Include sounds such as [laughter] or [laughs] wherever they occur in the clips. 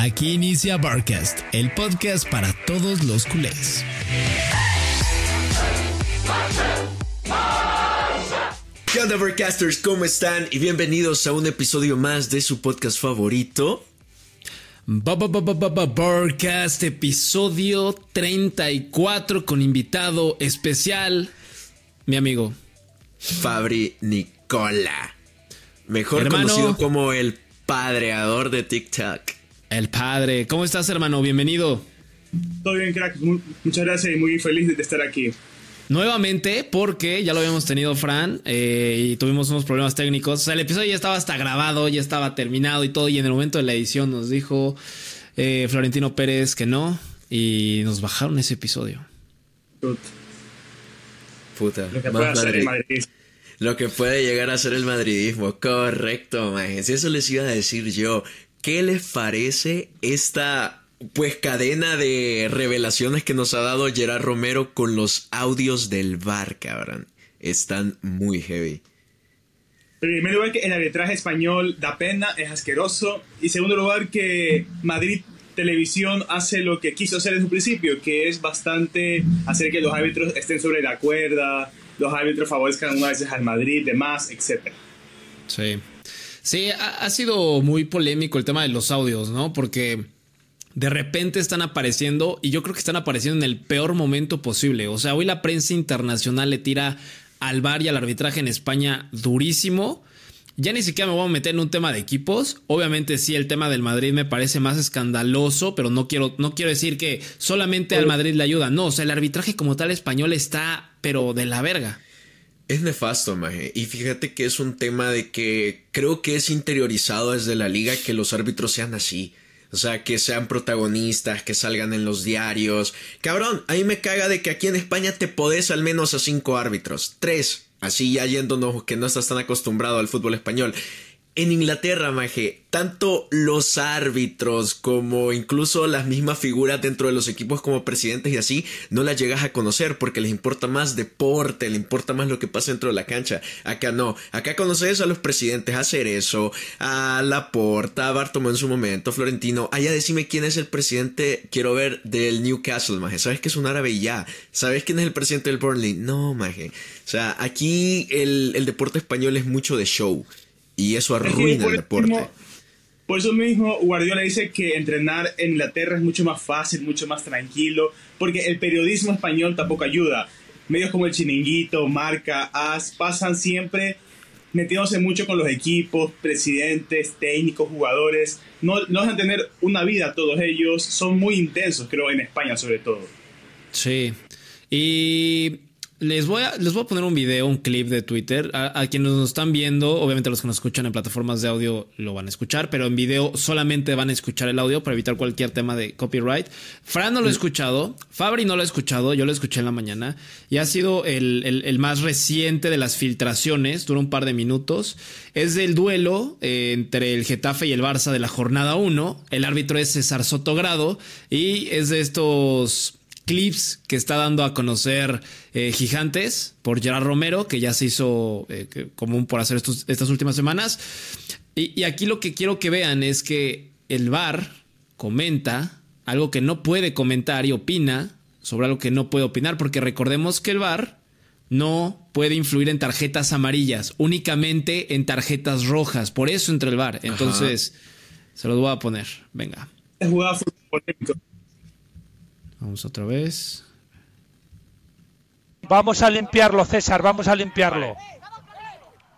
Aquí inicia Barcast, el podcast para todos los culés. ¿Qué onda, Barcasters? ¿Cómo están? Y bienvenidos a un episodio más de su podcast favorito. Barcast, episodio 34 con invitado especial, mi amigo Fabri Nicola. Mejor conocido como el padreador de TikTok. El padre. ¿Cómo estás, hermano? Bienvenido. Todo bien, crack. Muchas gracias y muy feliz de estar aquí. Nuevamente, porque ya lo habíamos tenido, Fran, eh, y tuvimos unos problemas técnicos. O sea, el episodio ya estaba hasta grabado, ya estaba terminado y todo, y en el momento de la edición nos dijo eh, Florentino Pérez que no, y nos bajaron ese episodio. Puta, lo que puede hacer el madridismo. Lo que puede llegar a ser el madridismo, correcto, majes. Eso les iba a decir yo. ¿Qué les parece esta pues cadena de revelaciones que nos ha dado Gerard Romero con los audios del bar, cabrón? Están muy heavy. En primer lugar, que el arbitraje español da pena, es asqueroso. Y segundo lugar, que Madrid Televisión hace lo que quiso hacer desde un principio, que es bastante hacer que los árbitros estén sobre la cuerda, los árbitros favorezcan unas veces al Madrid, demás, etc. Sí. Sí, ha, sido muy polémico el tema de los audios, ¿no? Porque de repente están apareciendo y yo creo que están apareciendo en el peor momento posible. O sea, hoy la prensa internacional le tira al VAR y al arbitraje en España durísimo. Ya ni siquiera me voy a meter en un tema de equipos. Obviamente sí, el tema del Madrid me parece más escandaloso, pero no quiero, no quiero decir que solamente al Madrid le ayuda. No, o sea, el arbitraje como tal español está, pero de la verga. Es nefasto, Maje. Y fíjate que es un tema de que creo que es interiorizado desde la liga que los árbitros sean así. O sea, que sean protagonistas, que salgan en los diarios. Cabrón, a mí me caga de que aquí en España te podés al menos a cinco árbitros. Tres. Así ya yéndonos que no estás tan acostumbrado al fútbol español. En Inglaterra, Maje, tanto los árbitros como incluso las mismas figuras dentro de los equipos como presidentes y así, no las llegas a conocer porque les importa más deporte, les importa más lo que pasa dentro de la cancha. Acá no, acá conoces a los presidentes, hacer eso, a Laporta, a Bartomo en su momento, Florentino. Allá decime quién es el presidente, quiero ver, del Newcastle, Maje. ¿Sabes que es un árabe y ya? ¿Sabes quién es el presidente del Burnley? No, Maje. O sea, aquí el, el deporte español es mucho de show. Y eso arruina el deporte. por eso mismo Guardiola dice que entrenar en Inglaterra es mucho más fácil, mucho más tranquilo, porque el periodismo español tampoco ayuda. Medios como el Chiringuito, Marca, As, pasan siempre metiéndose mucho con los equipos, presidentes, técnicos, jugadores. No, no dejan tener una vida todos ellos. Son muy intensos, creo, en España sobre todo. Sí. Y les voy, a, les voy a poner un video, un clip de Twitter. A, quienes nos están viendo, obviamente los que nos escuchan en plataformas de audio lo van a escuchar, pero en video solamente van a escuchar el audio para evitar cualquier tema de copyright. Fran no lo ha escuchado, Fabri no lo ha escuchado, yo lo escuché en la mañana y ha sido el, más reciente de las filtraciones, dura un par de minutos. Es del duelo eh, entre el Getafe y el Barça de la jornada 1. El árbitro es César Sotogrado y es de estos clips que está dando a conocer eh, Gigantes por Gerard Romero, que ya se hizo eh, común por hacer estas últimas semanas. Y, aquí lo que quiero que vean es que el VAR comenta algo que no puede comentar y opina sobre algo que no puede opinar, porque recordemos que el VAR no puede influir en tarjetas amarillas, únicamente en tarjetas rojas. Por eso entra el VAR. Entonces, se los voy a poner. Venga. Vamos otra vez. Vamos a limpiarlo, César, vamos a limpiarlo.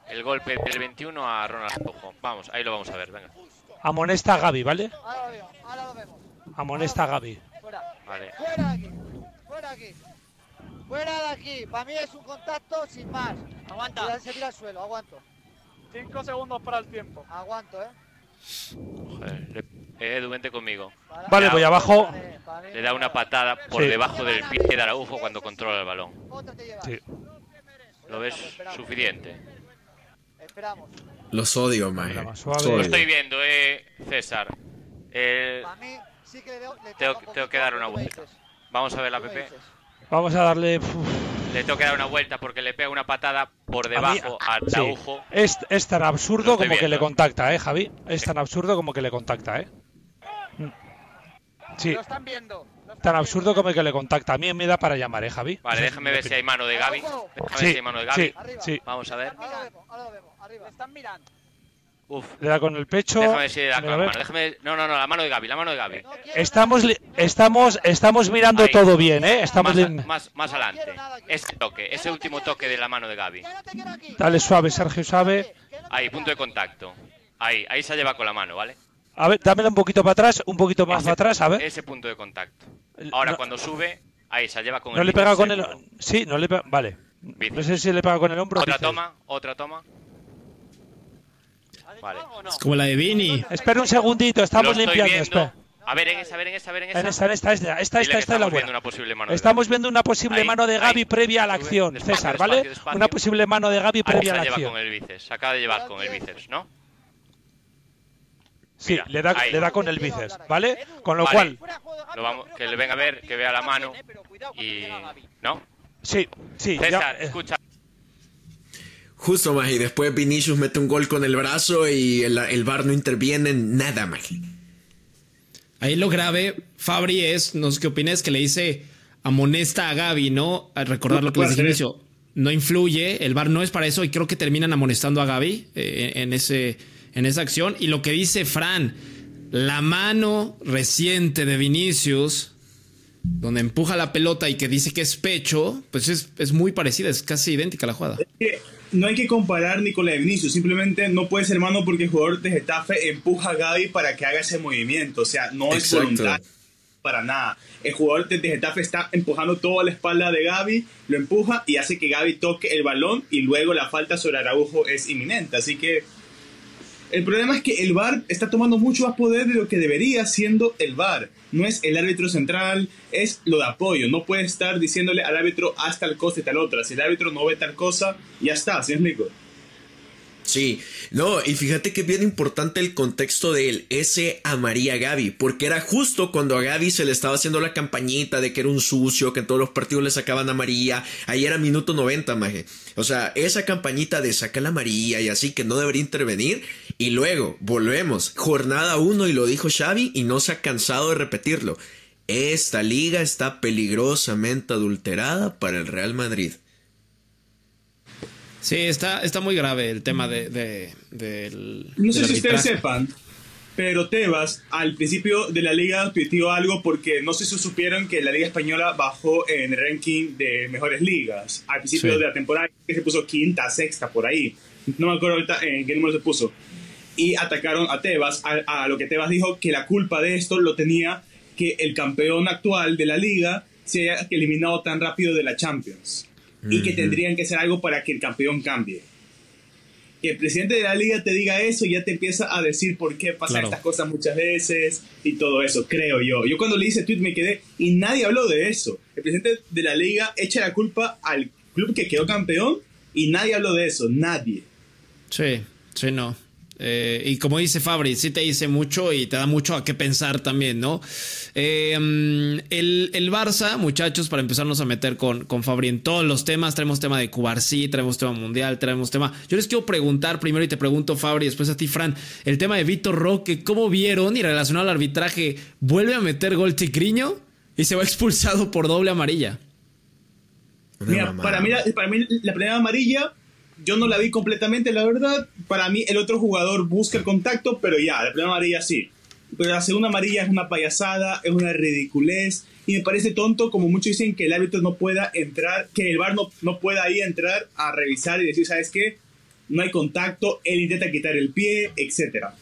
El golpe del 21 a Ronald Araujo. Vamos, ahí lo vamos a ver, venga. Amonesta a Gaby, ¿vale? Amonesta a Gaby. Vale. Fuera de aquí, fuera de aquí. Fuera de aquí. Para mí es un contacto sin más. Aguanta. Se tira al suelo, aguanto. Cinco segundos para el tiempo. Aguanto, eh. Joder, Edu, vente conmigo. Vale, voy abajo. Le da una patada por debajo del pie de Araujo cuando controla el balón. Sí. ¿Lo ves suficiente? Los odio, man. Lo estoy viendo, eh, César. tengo, que dar una vuelta. Vamos a ver la PP. Vamos a darle. Le tengo que dar una vuelta porque le pega una patada por debajo al Araujo. Es, es, tan absurdo como que le contacta, ¿eh, Javi? Es tan absurdo como que le contacta, ¿eh? Sí, Lo están viendo. lo están tan viendo. absurdo como el que le contacta. A mí me da para llamar, ¿eh, Javi? Vale, déjame ver si hay mano de Gaby. Déjame ver Sí, si hay mano de Gaby. sí, Arriba. sí. Vamos a ver. Ahora lo vemos, ahora lo vemos. Arriba. Están mirando. Uf. Le da con el pecho. Déjame ver si le da con la ver. mano. Déjame... No, no, no, la mano de Gaby, la mano de Gaby. No Estamos, li- estamos, estamos mirando Ahí. todo bien, ¿eh? Estamos Más, li- más, más adelante. Ese toque, ese último toque de la mano de Gaby. No. Dale suave, Sergio, suave. No Ahí, punto de contacto. Ahí, ahí se lleva con la mano, ¿vale? A ver, dámela un poquito para atrás, un poquito más Ese- para atrás, a ver. Ese punto de contacto. Ahora No- cuando sube, ahí se lleva con No el le pega con el. Sí, no le pega. Vale. Bíceps. No sé si le pega con el hombro. o Otra toma, otra toma. Vale. Es como la de Vini. Espera un segundito, estamos limpiando. Espera. A ver en esa, a ver en esa, a ver en esa. En esta, en esta, esta, esta, esta, esta es la estamos buena. viendo una posible mano de Estamos viendo una posible Ahí, mano de Gaby ahí. previa a la acción, despacio, César, ¿vale? despacio. Una posible mano de Gaby previa a la acción. acaba de llevar con el bíceps, ¿no? Sí, Mira, le da, ahí. le da con el bíceps, ¿vale? Con lo Vale. cual, Lo vamos, que le venga a ver, que vea la mano. eh, Y. ¿No? sí, sí. César, escucha. Justo, y Después Vinicius mete un gol con el brazo y el, el VAR no interviene en nada, Maje. Ahí lo grave, Fabri, es, no sé qué opinas, que le dice amonesta a Gaby, ¿no? A recordar No lo que les dije inicio. No influye, el VAR no es para eso y creo que terminan amonestando a Gaby eh, en, ese, en esa acción. Y lo que dice Fran, la mano reciente de Vinicius, donde empuja la pelota y que dice que es pecho, pues es, es muy parecida, es casi idéntica a la jugada. que no hay que comparar ni con la de Vinicius, simplemente no puede ser mano porque el jugador de Getafe empuja a Gaby para que haga ese movimiento, o sea, no es voluntario para nada. El jugador de Getafe está empujando toda la espalda de Gaby, lo empuja y hace que Gaby toque el balón y luego la falta sobre Araujo es inminente, así que el problema es que el VAR está tomando mucho más poder de lo que debería siendo el VAR. No es el árbitro central, es lo de apoyo. No puede estar diciéndole al árbitro haz tal cosa y tal otra. Si el árbitro no ve tal cosa, ya está, ¿sí explico? Sí, no, y fíjate que bien importante el contexto del S a María Gaby, porque era justo cuando a Gaby se le estaba haciendo la campañita de que era un sucio, que en todos los partidos le sacaban a María, ahí era minuto 90, maje. O sea, esa campañita de saca la María y así que no debería intervenir, y luego volvemos, jornada 1 y lo dijo Xavi y no se ha cansado de repetirlo. Esta liga está peligrosamente adulterada para el Real Madrid. Sí, está, está muy grave el tema de, de- del. No sé del si ustedes sepan, pero Tebas al principio de la liga tuiteó algo porque no sé si supieron que la liga española bajó en el ranking de mejores ligas. Al principio Sí. de la temporada que se puso quinta, sexta, por ahí. No me acuerdo ahorita en qué número se puso. Y atacaron a Tebas, a, a lo que Tebas dijo que la culpa de esto lo tenía que el campeón actual de la liga se haya eliminado tan rápido de la Champions. Y que tendrían que hacer algo para que el campeón cambie que el presidente de la liga te diga eso ya te empieza a decir por qué pasan Claro. estas cosas muchas veces y todo eso, creo yo. Yo cuando leí ese tweet me quedé y nadie habló de eso. El presidente de la liga echa la culpa al club que quedó campeón y nadie habló de eso, nadie. Sí, sí, no. Eh, y como dice Fabri, sí te dice mucho y te da mucho a qué pensar también, ¿no? Eh, mm, el, el Barça, muchachos, para empezarnos a meter con, con Fabri en todos los temas, traemos tema de Cubarsí, traemos tema mundial, traemos tema... Yo les quiero preguntar primero y te pregunto, Fabri, después a ti, Fran, el tema de Víctor Roque, ¿cómo vieron y relacionado al arbitraje? ¿Vuelve a meter gol Tigriño y se va expulsado por doble amarilla? Mira, para mí, la, para mí la primera amarilla yo no la vi completamente, la verdad. Para mí el otro jugador busca el contacto, pero ya, la primera amarilla sí. Pero la segunda amarilla es una payasada, es una ridiculez. Y me parece tonto, como muchos dicen, que el árbitro no pueda entrar, que el VAR no, no pueda ahí entrar a revisar y decir, ¿sabes qué? No hay contacto, él intenta quitar el pie, etcétera.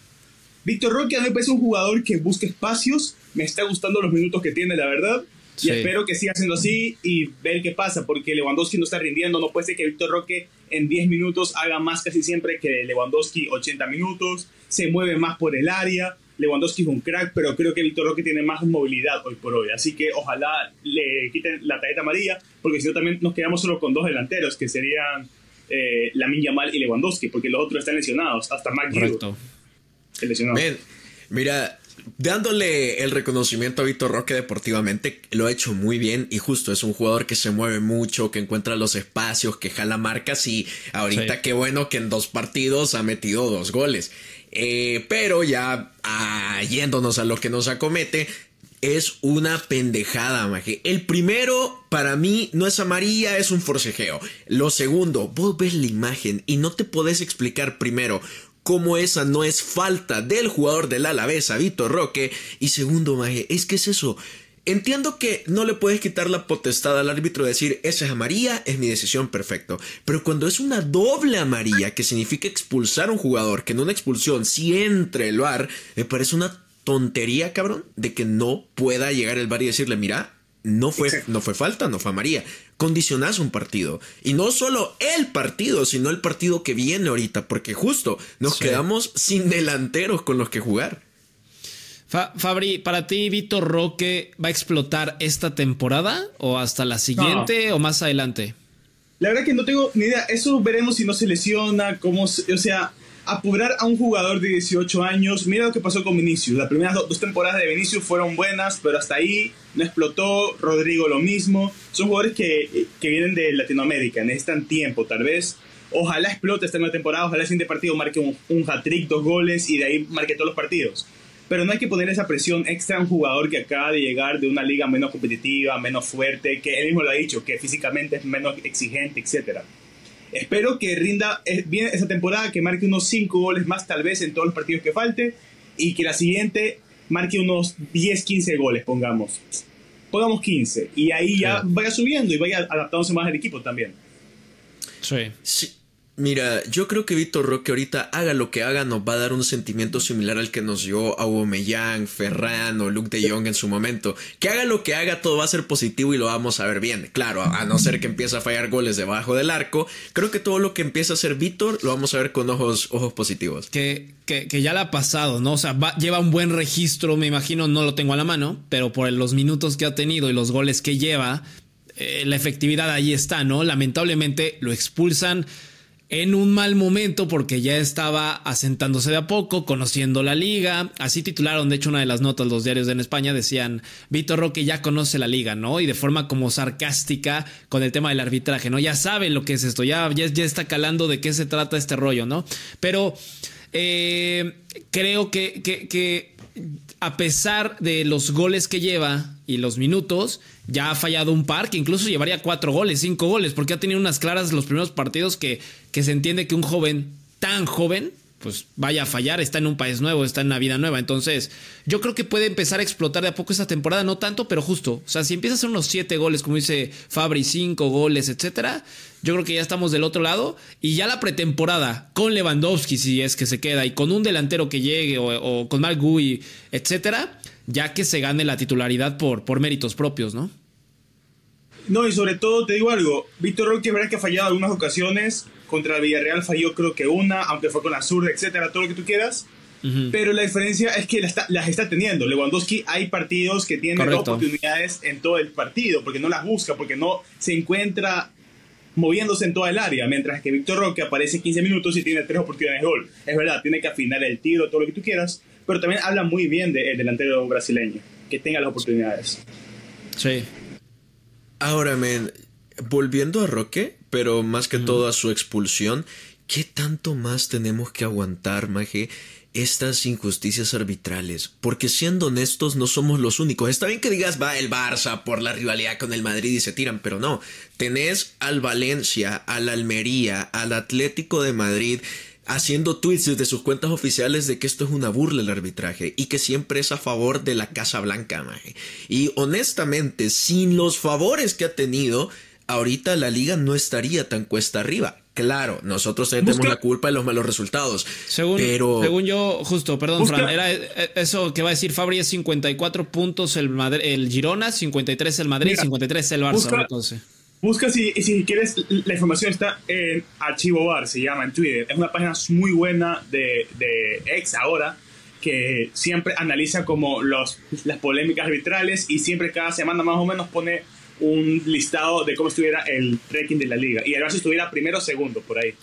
Víctor Roque a mí me parece un jugador que busca espacios, me está gustando los minutos que tiene, la verdad. Sí. Y espero que siga siendo así y ver qué pasa, porque Lewandowski no está rindiendo. No puede ser que Víctor Roque en 10 minutos haga más casi siempre que Lewandowski 80 minutos. Se mueve más por el área. Lewandowski es un crack, pero creo que Víctor Roque tiene más movilidad hoy por hoy. Así que ojalá le quiten la tarjeta amarilla, porque si no también nos quedamos solo con dos delanteros, que serían eh, Lamin Yamal y Lewandowski, porque los otros están lesionados. Hasta Mac Correcto. lesionado. Mira, dándole el reconocimiento a Víctor Roque deportivamente, lo ha hecho muy bien y justo es un jugador que se mueve mucho, que encuentra los espacios, que jala marcas y ahorita Sí. qué bueno que en dos partidos ha metido dos goles. Eh, pero ya ah, yéndonos a lo que nos acomete, es una pendejada, maje. El primero, para mí, no es amarilla, es un forcejeo. Lo segundo, vos ves la imagen y no te podés explicar primero cómo esa no es falta del jugador del Alavés, Vitor Roque. Y segundo, maje, es que es eso. Entiendo que no le puedes quitar la potestad al árbitro de decir, esa es amarilla, es mi decisión, perfecto. Pero cuando es una doble amarilla, que significa expulsar a un jugador, que en una expulsión si entre el VAR, me parece una tontería, cabrón, de que no pueda llegar el VAR y decirle, mira, no fue, Exacto. no fue falta, no fue amarilla. Condicionás un partido. Y no solo el partido, sino el partido que viene ahorita, porque justo nos Sí. quedamos sin delanteros con los que jugar. Fa- Fabri, para ti, Vitor Roque va a explotar esta temporada o hasta la siguiente o más adelante. La verdad que no tengo ni idea. Eso veremos si no se lesiona, cómo, se- o sea, apurar a un jugador de 18 años. Mira lo que pasó con Vinicius. Las primeras do- dos temporadas de Vinicius fueron buenas, pero hasta ahí no explotó. Rodrigo lo mismo. Son jugadores que, que vienen de Latinoamérica, necesitan tiempo, tal vez. Ojalá explote esta nueva temporada, ojalá el siguiente partido marque un, un hat-trick, dos goles y de ahí marque todos los partidos. Pero no hay que poner esa presión extra a un jugador que acaba de llegar de una liga menos competitiva, menos fuerte, que él mismo lo ha dicho, que físicamente es menos exigente, etc. Espero que rinda eh, bien esa temporada, que marque unos 5 goles más tal vez en todos los partidos que falte y que la siguiente marque unos 10, 15 goles, pongamos. Pongamos 15 y ahí ya Sí. vaya subiendo y vaya adaptándose más al equipo también. Sí. Sí. Mira, yo creo que Víctor Roque ahorita haga lo que haga nos va a dar un sentimiento similar al que nos dio Aubameyang, Ferran o Luke de Jong en su momento. Que haga lo que haga todo va a ser positivo y lo vamos a ver bien. Claro, a no ser que empiece a fallar goles debajo del arco, creo que todo lo que empieza a hacer Víctor lo vamos a ver con ojos ojos positivos. Que, que, que ya la ha pasado, ¿no? O sea, va- lleva un buen registro, me imagino, no lo tengo a la mano, pero por los minutos que ha tenido y los goles que lleva, eh, la efectividad ahí está, ¿no? Lamentablemente lo expulsan en un mal momento porque ya estaba asentándose de a poco, conociendo la liga. Así titularon, de hecho, una de las notas, los diarios en España decían, Víctor Roque ya conoce la liga, ¿no? Y de forma como sarcástica con el tema del arbitraje, ¿no? Ya sabe lo que es esto, ya, ya, está calando de qué se trata este rollo, ¿no? Pero eh, creo que a pesar de los goles que lleva y los minutos, ya ha fallado un par que incluso llevaría cuatro goles, cinco goles, porque ha tenido unas claras los primeros partidos que, que se entiende que un joven tan joven pues vaya a fallar, está en un país nuevo, está en una vida nueva. Entonces, yo creo que puede empezar a explotar de a poco esta temporada, no tanto, pero justo. O sea, si empieza a hacer unos siete goles, como dice Fabri, cinco goles, etcétera, yo creo que ya estamos del otro lado. Y ya la pretemporada con Lewandowski, si es que se queda, y con un delantero que llegue, o, con Mark Gui, etcétera, ya que se gane la titularidad por, por méritos propios, ¿no? No, y sobre todo te digo algo, Víctor Roque verdad que ha fallado algunas ocasiones, contra el Villarreal falló creo que una, aunque fue con la zurda, etcétera, todo lo que tú quieras, pero la diferencia es que las está, las está teniendo. Lewandowski hay partidos que tiene dos oportunidades en todo el partido, porque no las busca, porque no se encuentra moviéndose en toda el área, mientras que Víctor Roque aparece 15 minutos y tiene tres oportunidades de gol. Es verdad, tiene que afinar el tiro, todo lo que tú quieras, pero también habla muy bien del delantero brasileño, que tenga las oportunidades. Sí. Ahora, men, volviendo a Roque, pero más que todo a su expulsión, ¿qué tanto más tenemos que aguantar, Maje? Estas injusticias arbitrales, porque siendo honestos no somos los únicos. Está bien que digas va el Barça por la rivalidad con el Madrid y se tiran, pero no. Tenés al Valencia, al Almería, al Atlético de Madrid haciendo tweets desde sus cuentas oficiales de que esto es una burla el arbitraje y que siempre es a favor de la Casa Blanca, maje. Y honestamente, sin los favores que ha tenido, ahorita la liga no estaría tan cuesta arriba. Claro, nosotros también Busca- tenemos la culpa de los malos resultados. Según, pero según yo, justo, perdón, Busca- Fran, era eh, eso que va a decir Fabri es 54 puntos el, Madrid, el Girona, 53 el Madrid, Mira, 53 el Barça. busca- si, quieres, la información está en Archivo Bar, se llama en Twitter. Es una página muy buena de, de ex ahora, que siempre analiza como los, las polémicas arbitrales y siempre cada semana más o menos pone un listado de cómo estuviera el ranking de la liga. Y el Barça estuviera primero o segundo por ahí.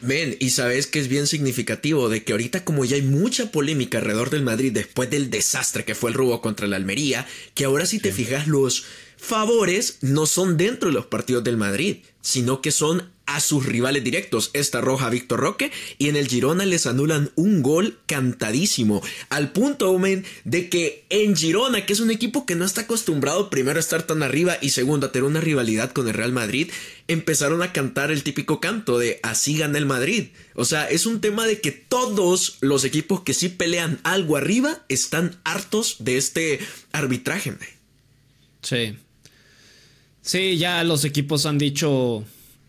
Ven, y sabes que es bien significativo de que ahorita como ya hay mucha polémica alrededor del Madrid después del desastre que fue el robo contra la Almería, que ahora si te fijas los favores no son dentro de los partidos del Madrid, sino que son a sus rivales directos, esta roja Víctor Roque, y en el Girona les anulan un gol cantadísimo, al punto, Omen, de que en Girona, que es un equipo que no está acostumbrado primero a estar tan arriba y segundo a tener una rivalidad con el Real Madrid, empezaron a cantar el típico canto de así gana el Madrid. O sea, es un tema de que todos los equipos que sí pelean algo arriba están hartos de este arbitraje. Sí. Sí, ya los equipos han dicho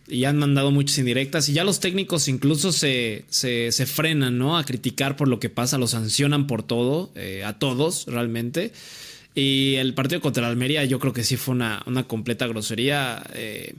y han mandado muchas indirectas y ya los técnicos incluso se, se, frenan, ¿no? A criticar por lo que pasa, lo sancionan por todo, eh, a todos realmente. Y el partido contra Almería yo creo que sí fue una, una completa grosería. Eh,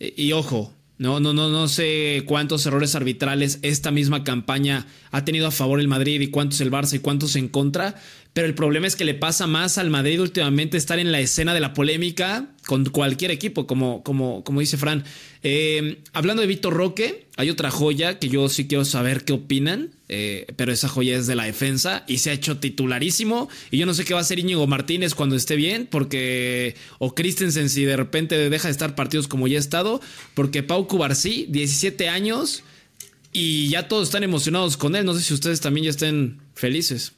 y ojo, no, no, no, no sé cuántos errores arbitrales esta misma campaña ha tenido a favor el Madrid y cuántos el Barça y cuántos en contra. Pero el problema es que le pasa más al Madrid últimamente estar en la escena de la polémica con cualquier equipo, como, como, como dice Fran. Eh, hablando de Víctor Roque, hay otra joya que yo sí quiero saber qué opinan, eh, pero esa joya es de la defensa y se ha hecho titularísimo. Y yo no sé qué va a hacer Íñigo Martínez cuando esté bien, porque. O Christensen si de repente deja de estar partidos como ya ha estado, porque Pau Cubarsí, 17 años, y ya todos están emocionados con él. No sé si ustedes también ya estén felices.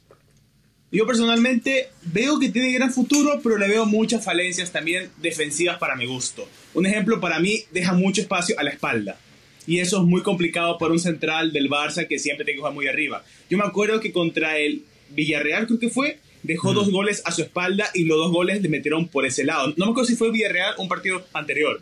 Yo personalmente veo que tiene gran futuro, pero le veo muchas falencias también defensivas para mi gusto. Un ejemplo para mí deja mucho espacio a la espalda. Y eso es muy complicado para un central del Barça que siempre tiene que jugar muy arriba. Yo me acuerdo que contra el Villarreal, creo que fue, dejó dos goles a su espalda y los dos goles le metieron por ese lado. No me acuerdo si fue Villarreal un partido anterior,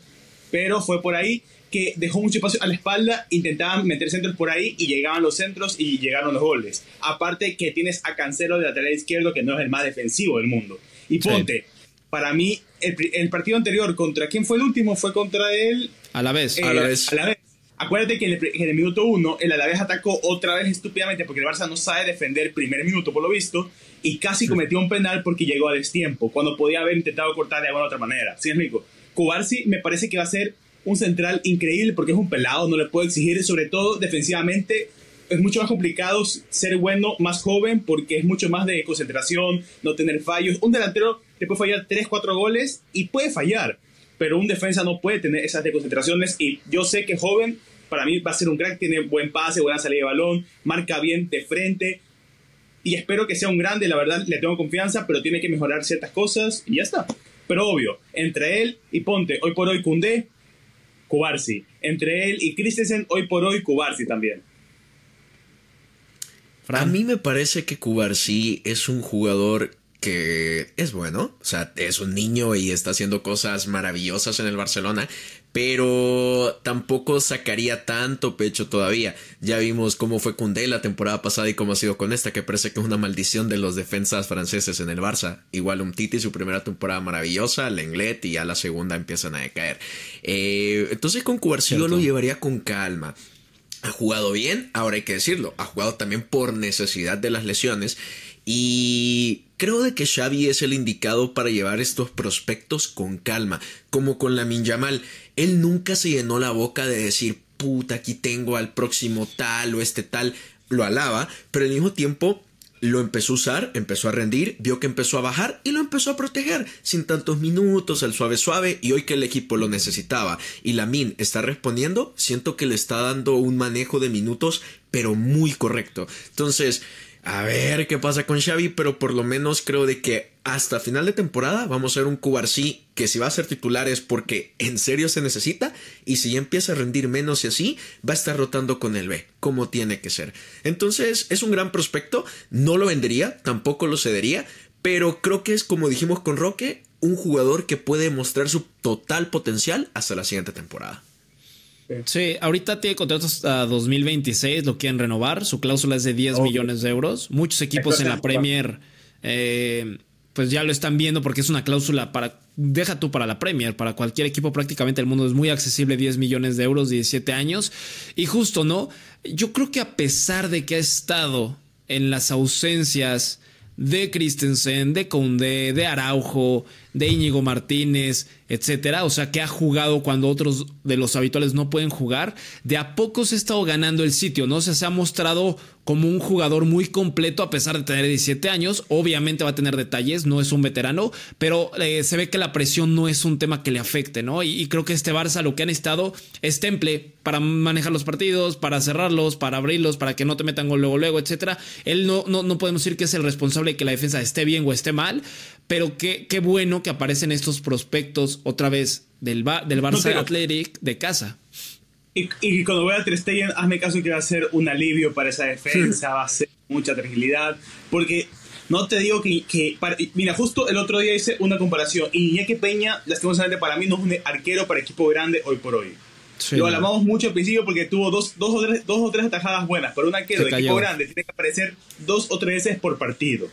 pero fue por ahí que dejó mucho espacio a la espalda, intentaban meter centros por ahí y llegaban los centros y llegaron los goles. Aparte que tienes a Cancelo de lateral izquierdo, que no es el más defensivo del mundo. Y ponte, para mí, el, partido anterior, ¿contra quién fue el último? Fue contra él. A la vez. a la vez. A la vez. Acuérdate que en el, minuto uno, el Alavés atacó otra vez estúpidamente porque el Barça no sabe defender primer minuto, por lo visto, y casi cometió un penal porque llegó a destiempo, cuando podía haber intentado cortar de alguna otra manera. ¿Sí es rico? Kubarsi me parece que va a ser un central increíble porque es un pelado, no le puedo exigir, sobre todo defensivamente. Es mucho más complicado ser bueno, más joven, porque es mucho más de concentración, no tener fallos. Un delantero te puede fallar 3, 4 goles y puede fallar, pero un defensa no puede tener esas concentraciones. Y yo sé que joven, para mí va a ser un crack, tiene buen pase, buena salida de balón, marca bien de frente. Y espero que sea un grande, la verdad le tengo confianza, pero tiene que mejorar ciertas cosas y ya está. Pero obvio, entre él y Ponte, hoy por hoy Cundé, Cubarsi. Entre él y Christensen, hoy por hoy, Cubarsi también. A mí me parece que Cubarsi es un jugador que es bueno, o sea, es un niño y está haciendo cosas maravillosas en el Barcelona, pero tampoco sacaría tanto pecho todavía. Ya vimos cómo fue Koundé la temporada pasada y cómo ha sido con esta, que parece que es una maldición de los defensas franceses en el Barça. Igual un Titi, su primera temporada maravillosa, Lenglet y ya la segunda empiezan a decaer. Eh, entonces con Cubarsí yo lo llevaría con calma. Ha jugado bien, ahora hay que decirlo, ha jugado también por necesidad de las lesiones y creo de que Xavi es el indicado para llevar estos prospectos con calma, como con la Minyamal. Él nunca se llenó la boca de decir, puta, aquí tengo al próximo tal o este tal. Lo alaba, pero al mismo tiempo lo empezó a usar, empezó a rendir, vio que empezó a bajar y lo empezó a proteger sin tantos minutos, el suave suave y hoy que el equipo lo necesitaba y la Min está respondiendo, siento que le está dando un manejo de minutos pero muy correcto. Entonces, a ver qué pasa con Xavi, pero por lo menos creo de que hasta final de temporada vamos a ver un Cubarsí que si va a ser titular es porque en serio se necesita y si ya empieza a rendir menos y así, va a estar rotando con el B, como tiene que ser. Entonces es un gran prospecto, no lo vendería, tampoco lo cedería, pero creo que es como dijimos con Roque, un jugador que puede mostrar su total potencial hasta la siguiente temporada. Sí, ahorita tiene contrato hasta 2026, lo quieren renovar. Su cláusula es de 10 millones de euros. Muchos equipos en la Premier, eh, pues ya lo están viendo porque es una cláusula para. Deja tú para la Premier, para cualquier equipo prácticamente el mundo es muy accesible, 10 millones de euros, 17 años. Y justo, ¿no? Yo creo que a pesar de que ha estado en las ausencias de Christensen, de Conde, de Araujo, de Íñigo Martínez, etcétera, o sea, que ha jugado cuando otros de los habituales no pueden jugar, de a poco se ha estado ganando el sitio, ¿no? O sea, se ha mostrado como un jugador muy completo a pesar de tener 17 años. Obviamente va a tener detalles, no es un veterano, pero eh, se ve que la presión no es un tema que le afecte, ¿no? Y, creo que este Barça lo que han estado es temple para manejar los partidos, para cerrarlos, para abrirlos, para que no te metan gol luego, luego, etcétera. Él no, no, no podemos decir que es el responsable de que la defensa esté bien o esté mal, pero qué, qué bueno que aparecen estos prospectos otra vez del, del Barça no, Athletic de casa. Y, y, cuando voy a Ter Stegen, hazme caso que va a ser un alivio para esa defensa, va a ser mucha tranquilidad, porque no te digo que, que para, mira, justo el otro día hice una comparación, y Iñaki Peña, lastimosamente para mí, no es un arquero para equipo grande hoy por hoy. Sí, Lo hablamos mucho al principio porque tuvo dos, dos, o tres, dos o tres atajadas buenas, pero un arquero de equipo grande tiene que aparecer dos o tres veces por partido.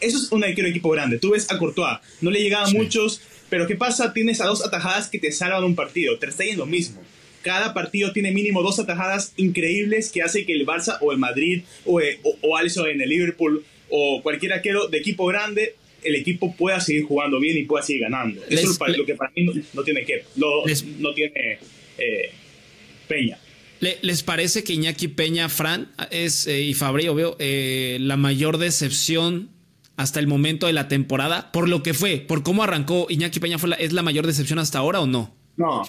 Eso es un arquero de equipo grande. Tú ves a Courtois, no le llegaban sí. muchos, pero ¿qué pasa? Tienes a dos atajadas que te salvan un partido. Ter Stegen lo mismo cada partido tiene mínimo dos atajadas increíbles que hace que el Barça o el Madrid o, o, o Alisson en el Liverpool o cualquier arquero de equipo grande el equipo pueda seguir jugando bien y pueda seguir ganando. Les, Eso es lo que para mí no, no tiene que lo, les, no tiene eh, Peña. ¿Les parece que Iñaki Peña, Fran, es, eh, y Fabri, obvio, eh, la mayor decepción hasta el momento de la temporada? Por lo que fue, por cómo arrancó Iñaki Peña, fue la, ¿es la mayor decepción hasta ahora o no? No,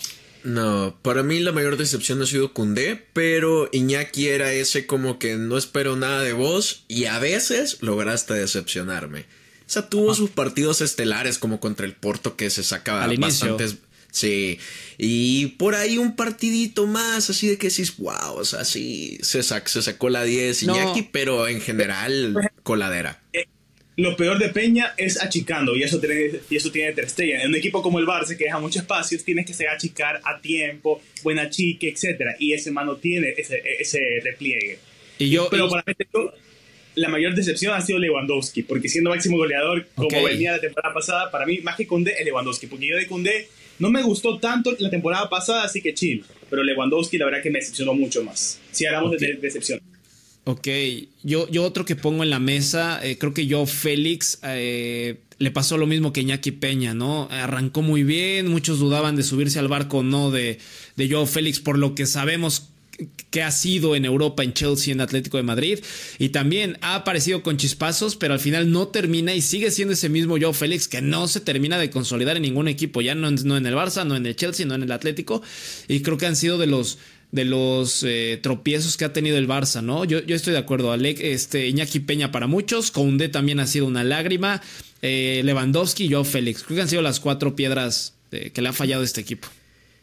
no, para mí la mayor decepción ha sido Cundé, pero Iñaki era ese como que no espero nada de vos y a veces lograste decepcionarme. O sea, tuvo ah. sus partidos estelares como contra el Porto que se sacaba Al bastantes. Inicio. Sí, y por ahí un partidito más, así de que decís, wow, o sea, sí, se, sac se sacó la 10 Iñaki, no. pero en general, coladera. Lo peor de Peña es achicando, y eso tiene, y eso tiene Ter Stegen. En un equipo como el Barça, que deja muchos espacios, tienes que saber achicar a tiempo, buena chique, etc. Y ese mano tiene ese, ese repliegue. Y yo, Pero y... para mí, la mayor decepción ha sido Lewandowski, porque siendo máximo goleador, como okay. venía la temporada pasada, para mí, más que Condé, es Lewandowski, porque yo de Condé no me gustó tanto la temporada pasada, así que chill. Pero Lewandowski, la verdad que me decepcionó mucho más. Si hablamos okay. de decepción. Ok, yo, yo otro que pongo en la mesa, eh, creo que yo, Félix, eh, le pasó lo mismo que Iñaki Peña, ¿no? Arrancó muy bien, muchos dudaban de subirse al barco no de, de Joao Félix, por lo que sabemos que ha sido en Europa, en Chelsea, en Atlético de Madrid, y también ha aparecido con chispazos, pero al final no termina y sigue siendo ese mismo Joao Félix que no se termina de consolidar en ningún equipo, ya no, no en el Barça, no en el Chelsea, no en el Atlético, y creo que han sido de los de los eh, tropiezos que ha tenido el Barça, ¿no? Yo, yo estoy de acuerdo, Alec, este, Iñaki Peña para muchos, Koundé también ha sido una lágrima, eh, Lewandowski y yo Félix, creo que han sido las cuatro piedras eh, que le ha fallado este equipo.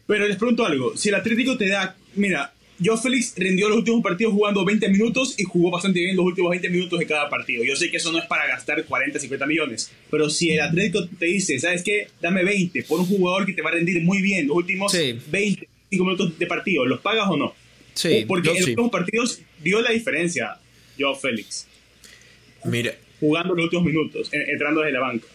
Pero les pregunto algo, si el Atlético te da, mira, yo Félix rindió los últimos partidos jugando 20 minutos y jugó bastante bien los últimos 20 minutos de cada partido. Yo sé que eso no es para gastar 40, 50 millones, pero si el Atlético te dice, ¿sabes qué? Dame 20 por un jugador que te va a rendir muy bien los últimos sí. 20 5 minutos de partido, ¿los pagas o no? Sí, porque en sí. los últimos partidos dio la diferencia, yo Félix. Mira. Jugando los últimos minutos, entrando desde la banca.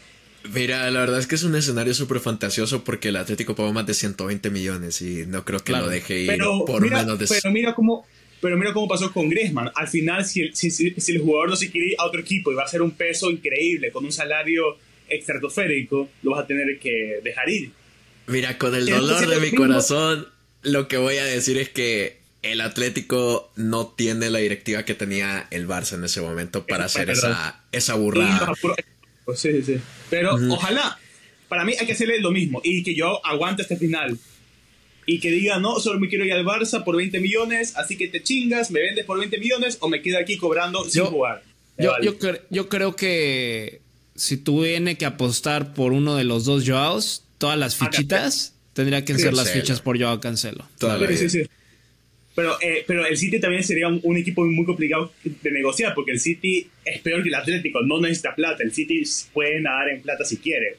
Mira, la verdad es que es un escenario súper fantasioso porque el Atlético pagó más de 120 millones y no creo que claro. lo deje ir pero por mira, menos de... Pero mira cómo... Pero mira cómo pasó con Griezmann. Al final, si el, si, si, si el jugador no se quiere ir a otro equipo y va a ser un peso increíble con un salario estratosférico, lo vas a tener que dejar ir. Mira, con el dolor de mi corazón, lo que voy a decir es que el Atlético no tiene la directiva que tenía el Barça en ese momento para es hacer esa, esa burrada. Sí, sí. Pero uh -huh. ojalá, para mí hay que hacerle lo mismo y que yo aguante este final. Y que diga, no, solo me quiero ir al Barça por 20 millones, así que te chingas, me vendes por 20 millones o me quedo aquí cobrando sin yo, jugar. Yo, vale. yo, cre yo, creo que si tuviene que apostar por uno de los dos Joaos, todas las fichitas tendría que ser las fichas por Joao Cancelo. Sí, sí, sí. Pero, eh, pero el City también sería un, un, equipo muy complicado de negociar, porque el City es peor que el Atlético, no necesita plata. El City puede nadar en plata si quiere.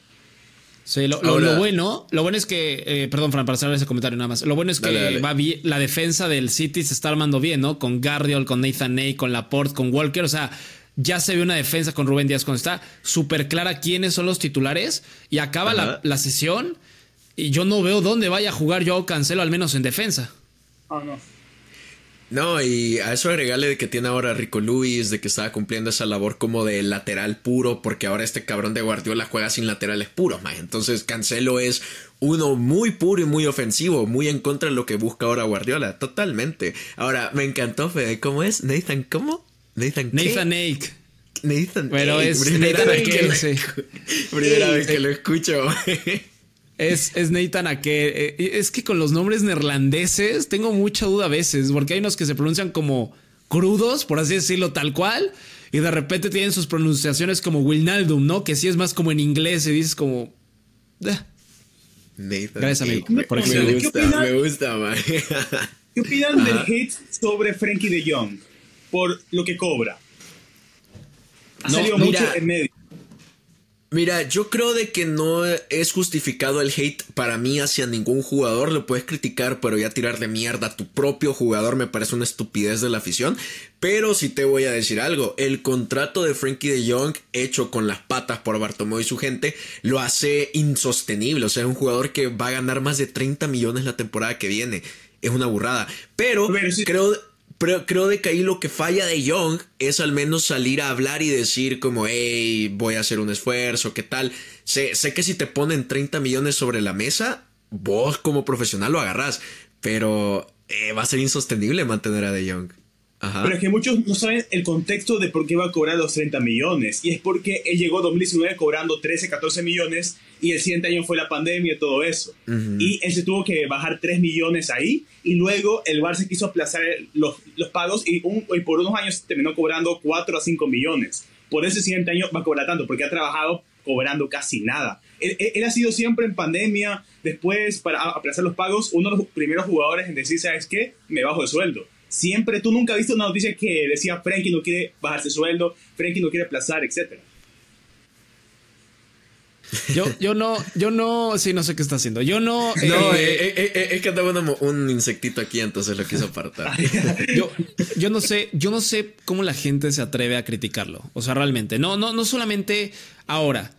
Sí, lo, lo, lo bueno, lo bueno es que, eh, perdón, Fran, para cerrar ese comentario nada más. Lo bueno es que dale, dale. va bien, la defensa del City se está armando bien, ¿no? Con Guardiol, con Nathan Ney, con Laporte, con Walker, o sea, ya se ve una defensa con Rubén Díaz cuando está súper clara quiénes son los titulares y acaba la, la, sesión y yo no veo dónde vaya a jugar yo Cancelo, al menos en defensa. Oh, no. No, y a eso agregarle de que tiene ahora Rico Luis, de que estaba cumpliendo esa labor como de lateral puro, porque ahora este cabrón de Guardiola juega sin laterales puros, más. Entonces Cancelo es uno muy puro y muy ofensivo, muy en contra de lo que busca ahora Guardiola, totalmente. Ahora, me encantó, Fede, ¿cómo es? Nathan, ¿cómo? Nathan, ¿qué? Nathan Ake. Nathan Pero Ake, es primera Nathan vez que Ake, lo- sí. [laughs] Primera vez que lo escucho. [laughs] Es, es Nathan Ake. Eh, Es que con los nombres neerlandeses tengo mucha duda a veces, porque hay unos que se pronuncian como crudos, por así decirlo, tal cual, y de repente tienen sus pronunciaciones como Wilnaldum, ¿no? Que sí es más como en inglés y dices como... eh. Nathan Gracias, amigo, me- por me, explicar. ¿Qué gusta, me gusta, man. ¿Qué opinan del hate sobre Frankie de Jong por lo que cobra? Ha No, salido mira. mucho en medio. Mira, yo creo de que no es justificado el hate para mí hacia ningún jugador. Lo puedes criticar, pero ya tirar de mierda a tu propio jugador me parece una estupidez de la afición. Pero sí te voy a decir algo. El contrato de Frankie de Jong, hecho con las patas por Bartomeu y su gente, lo hace insostenible. O sea, es un jugador que va a ganar más de 30 millones la temporada que viene. Es una burrada. Pero, Pero sí- creo, pero creo de que ahí lo que falla de Young es al menos salir a hablar y decir como, hey, voy a hacer un esfuerzo, ¿qué tal? Sé, sé que si te ponen 30 millones sobre la mesa, vos como profesional lo agarrás, pero eh, va a ser insostenible mantener a De Jong. Ajá. Pero es que muchos no saben el contexto de por qué va a cobrar los 30 millones. Y es porque él llegó 2019 cobrando 13, 14 millones y el siguiente año fue la pandemia y todo eso. Ujú. Y él se tuvo que bajar 3 millones ahí y luego el Barça quiso aplazar los, los pagos y, un- y por unos años terminó cobrando 4 a 5 millones. Por ese siguiente año va a cobrar tanto porque ha trabajado cobrando casi nada. Él, él- él ha sido siempre en pandemia, después para aplazar los pagos, uno de los primeros jugadores en decir, ¿sabes qué? Me bajo de sueldo. Siempre, tú nunca has visto una noticia que decía Frankie no quiere bajarse sueldo, Frankie no quiere aplazar, etcétera. Yo, yo no, yo no, sí, no sé qué está haciendo. Yo no... [laughs] no, eh, eh, eh, eh, es que andaba un insectito aquí, entonces lo quiso apartar. [laughs] yo, yo no sé, yo no sé cómo la gente se atreve a criticarlo. O sea, realmente. No, no, no solamente ahora.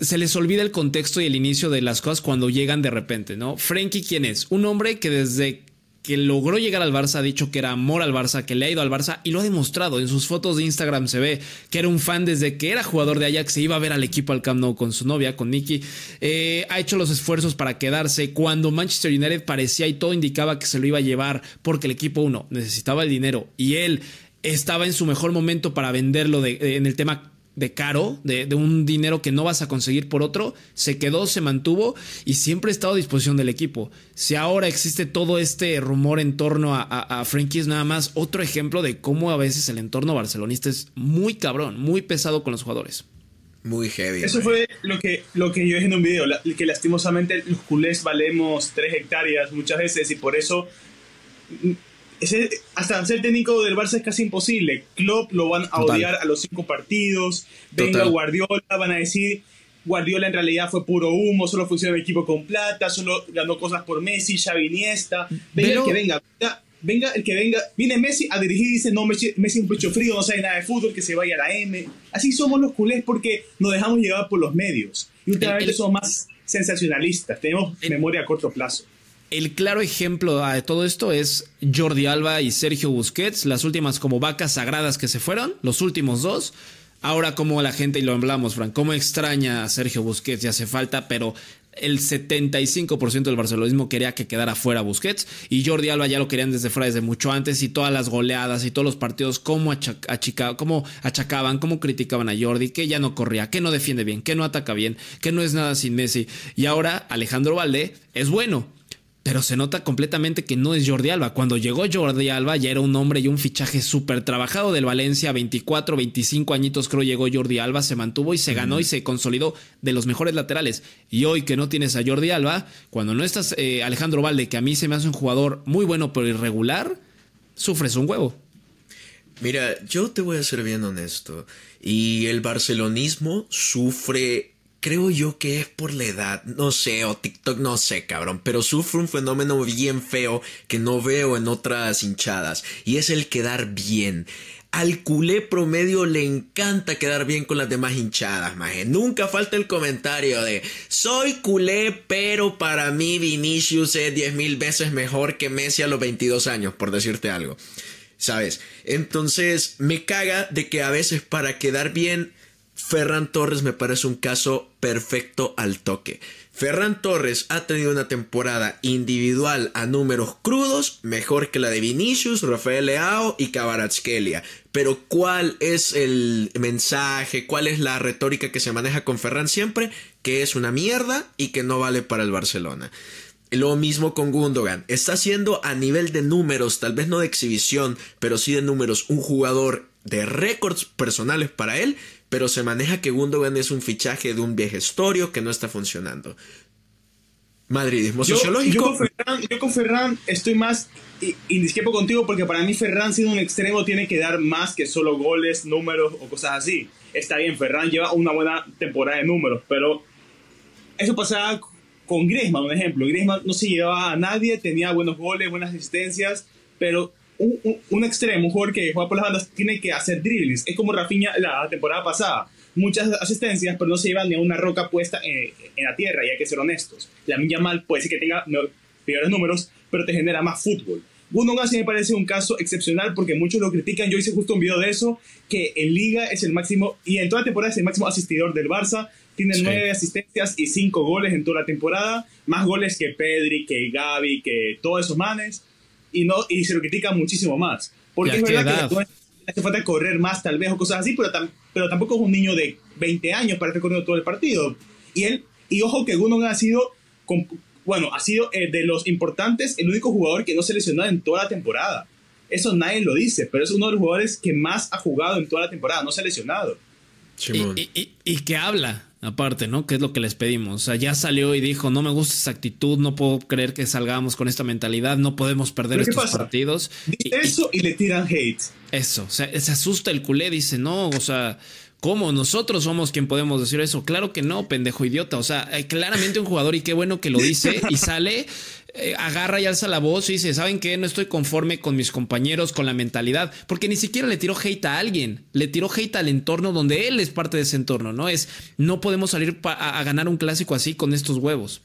Se les olvida el contexto y el inicio de las cosas cuando llegan de repente, ¿no? Frankie, ¿quién es? Un hombre que desde que logró llegar al Barça ha dicho que era amor al Barça, que le ha ido al Barça y lo ha demostrado. En sus fotos de Instagram se ve que era un fan desde que era jugador de Ajax, se iba a ver al equipo al Camp Nou con su novia, con Nicky. Eh, ha hecho los esfuerzos para quedarse cuando Manchester United parecía y todo indicaba que se lo iba a llevar porque el equipo uno necesitaba el dinero y él estaba en su mejor momento para venderlo de- en el tema de caro, de, de un dinero que no vas a conseguir por otro, se quedó, se mantuvo y siempre ha estado a disposición del equipo. Si ahora existe todo este rumor en torno a, a, a Frenkie, es nada más otro ejemplo de cómo a veces el entorno barcelonista es muy cabrón, muy pesado con los jugadores. Muy heavy. Eso man. fue lo que, lo que yo dije en un video, la- que lastimosamente los culés valemos 3 hectáreas muchas veces y por eso ese- hasta ser técnico del Barça es casi imposible. Klopp lo van a Total. odiar a los cinco partidos, venga Total. Guardiola, van a decir Guardiola en realidad fue puro humo, solo funciona el equipo con plata, solo ganó cosas por Messi, Xavi Iniesta, venga Pero- el que venga, venga, venga el que venga, viene Messi a dirigir y dice, no, Messi, Messi es un pecho frío, no sabe nada de fútbol, que se vaya a la M. Así somos los culés porque nos dejamos llevar por los medios. Y últimamente somos más sensacionalistas, tenemos memoria a corto plazo. El claro ejemplo de todo esto es Jordi Alba y Sergio Busquets, las últimas como vacas sagradas que se fueron, los últimos dos. Ahora como la gente, y lo hablamos, Frank, cómo extraña a Sergio Busquets y hace falta, pero el 75% del barcelonismo quería que quedara fuera Busquets y Jordi Alba ya lo querían desde fuera desde mucho antes y todas las goleadas y todos los partidos cómo, cómo achacaban, cómo criticaban a Jordi, que ya no corría, que no defiende bien, que no ataca bien, que no es nada sin Messi. Y ahora Alejandro Valde es bueno, pero se nota completamente que no es Jordi Alba. Cuando llegó Jordi Alba ya era un hombre y un fichaje súper trabajado del Valencia, 24, 25 añitos creo llegó Jordi Alba, se mantuvo y se ganó y se consolidó de los mejores laterales. Y hoy que no tienes a Jordi Alba, cuando no estás eh, Alejandro Valde, que a mí se me hace un jugador muy bueno pero irregular, sufres un huevo. Mira, yo te voy a ser bien honesto. Y el barcelonismo sufre, creo yo que es por la edad, no sé, o TikTok, no sé, cabrón, pero sufre un fenómeno bien feo que no veo en otras hinchadas. Y es el quedar bien. al culé promedio le encanta quedar bien con las demás hinchadas, maje. Nunca falta el comentario de soy culé, pero para mí Vinicius es 10 mil veces mejor que Messi a los 22 años, por decirte algo. ¿Sabes? Entonces me caga de que a veces para quedar bien, Ferran Torres me parece un caso perfecto al toque. Ferran Torres ha tenido una temporada individual a números crudos mejor que la de Vinicius, Rafael Leao y Kvaratskhelia. Pero ¿cuál es el mensaje? ¿Cuál es la retórica que se maneja con Ferran siempre? Que es una mierda y que no vale para el Barcelona. Lo mismo con Gundogan. Está siendo a nivel de números, tal vez no de exhibición, pero sí de números, un jugador de récords personales para él, pero se maneja que Gundogan es un fichaje de un viejestorio que no está funcionando. Madridismo sociológico. Yo con, Ferran, estoy más indisquepo contigo porque para mí Ferran siendo un extremo tiene que dar más que solo goles, números o cosas así. Está bien, Ferran lleva una buena temporada de números, pero eso pasaba con Griezmann, un ejemplo. Griezmann no se llevaba a nadie, tenía buenos goles, buenas asistencias, pero un, extremo, un jugador que juega por las bandas, tiene que hacer dribblings. Es como Rafinha la temporada pasada. Muchas asistencias, pero no se lleva ni a una roca puesta en, la tierra, y hay que ser honestos. La Minya Mal puede ser que tenga peores números, pero te genera más fútbol. Gundogan sí me parece un caso excepcional porque muchos lo critican. Yo hice justo un video de eso, que en Liga es el máximo, y en toda la temporada es el máximo asistidor del Barça. Tiene nueve asistencias y cinco goles en toda la temporada. Más goles que Pedri, que Gaby, que todos esos manes y, no, y se lo critica muchísimo más. Porque es verdad que hace falta correr más tal vez o cosas así, pero, pero tampoco es un niño de 20 años para estar corriendo todo el partido. Y él, y ojo que Gundogan ha sido, bueno, ha sido eh, de los importantes, el único jugador que no se lesionó en toda la temporada. Eso nadie lo dice, pero es uno de los jugadores que más ha jugado en toda la temporada, no se ha lesionado. Y, y, y, que habla, aparte, ¿no? Que es lo que les pedimos. O sea, ya salió y dijo, no me gusta esa actitud, no puedo creer que salgamos con esta mentalidad, no podemos perder estos partidos. Dice eso y, le tiran hate. Eso, o sea, se asusta el culé, dice, no, o sea, ¿cómo? Nosotros somos quien podemos decir eso. Claro que no, pendejo idiota. O sea, hay claramente un jugador y qué bueno que lo dice y sale eh, agarra y alza la voz y dice, ¿saben qué? No estoy conforme con mis compañeros, con la mentalidad, porque ni siquiera le tiró hate a alguien, le tiró hate al entorno donde él es parte de ese entorno, ¿no? Es, no podemos salir a, ganar un clásico así con estos huevos.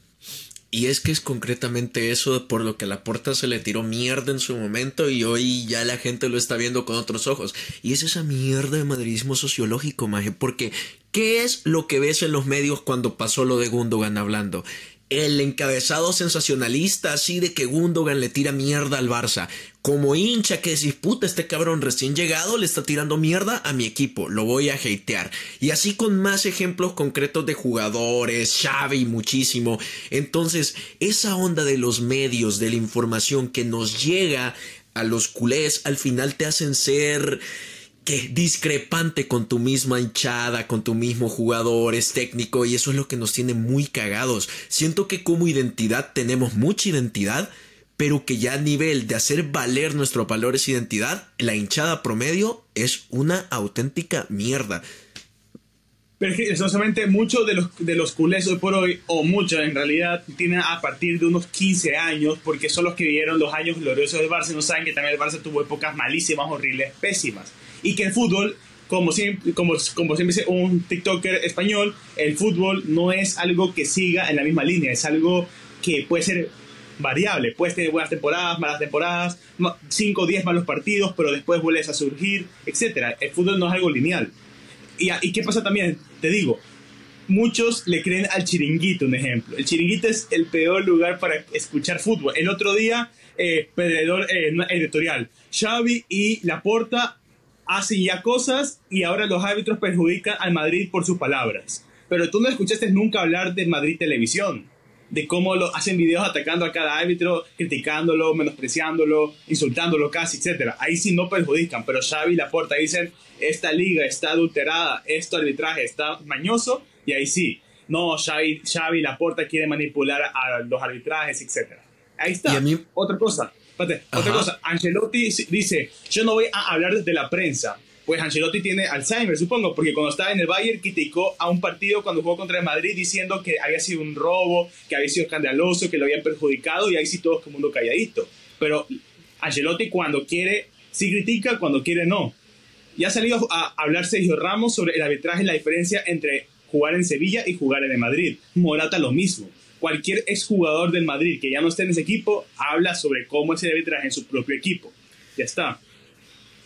Y es que es concretamente eso por lo que a la puerta se le tiró mierda en su momento y hoy ya la gente lo está viendo con otros ojos. Y es esa mierda de madridismo sociológico, maje, porque ¿qué es lo que ves en los medios cuando pasó lo de Gundogan hablando? El encabezado sensacionalista así de que Gundogan le tira mierda al Barça. Como hincha que decís, puta, este cabrón recién llegado le está tirando mierda a mi equipo, lo voy a hatear. Y así con más ejemplos concretos de jugadores, Xavi muchísimo. Entonces, esa onda de los medios, de la información que nos llega a los culés, al final te hacen ser que discrepante con tu misma hinchada, con tu mismo jugador, es técnico y eso es lo que nos tiene muy cagados. Siento que como identidad tenemos mucha identidad, pero que ya a nivel de hacer valer nuestro valor es identidad, la hinchada promedio es una auténtica mierda. Pero es que solamente muchos de los, de los culés hoy por hoy, o muchos en realidad, tienen a partir de unos 15 años, porque son los que vivieron los años gloriosos del Barça y no saben que también el Barça tuvo épocas malísimas, horribles, pésimas y que el fútbol, como siempre, como, como siempre dice un TikToker español, el fútbol no es algo que siga en la misma línea, es algo que puede ser variable, puedes tener buenas temporadas, malas temporadas, 5 o 10 malos partidos, pero después vuelves a surgir, etc. El fútbol no es algo lineal. ¿Y, ¿Y qué pasa también? Te digo, muchos le creen al chiringuito, un ejemplo. El chiringuito es el peor lugar para escuchar fútbol. El otro día, eh, Pedredor eh, editorial, Xavi y Laporta hacen ya cosas y ahora los árbitros perjudican al Madrid por sus palabras. Pero tú no escuchaste nunca hablar del Madrid Televisión, de cómo lo hacen videos atacando a cada árbitro, criticándolo, menospreciándolo, insultándolo casi, etc. Ahí sí no perjudican, pero Xavi y Laporta dicen, esta liga está adulterada, este arbitraje está mañoso, y ahí sí, no, Xavi, Xavi Laporta quiere manipular a los arbitrajes, etc. Ahí está. Otra cosa, otra cosa, Ancelotti dice, yo no voy a hablar de la prensa. Pues Ancelotti tiene Alzheimer, supongo, porque cuando estaba en el Bayern criticó a un partido cuando jugó contra el Madrid diciendo que había sido un robo, que había sido escandaloso, que lo habían perjudicado y ahí sí todo el mundo calladito. Pero Ancelotti cuando quiere sí critica, cuando quiere no. Ya ha salido a hablar Sergio Ramos sobre el arbitraje, la diferencia entre jugar en Sevilla y jugar en el Madrid. Morata lo mismo. Cualquier exjugador del Madrid que ya no esté en ese equipo habla sobre cómo es el arbitraje en su propio equipo. Ya está.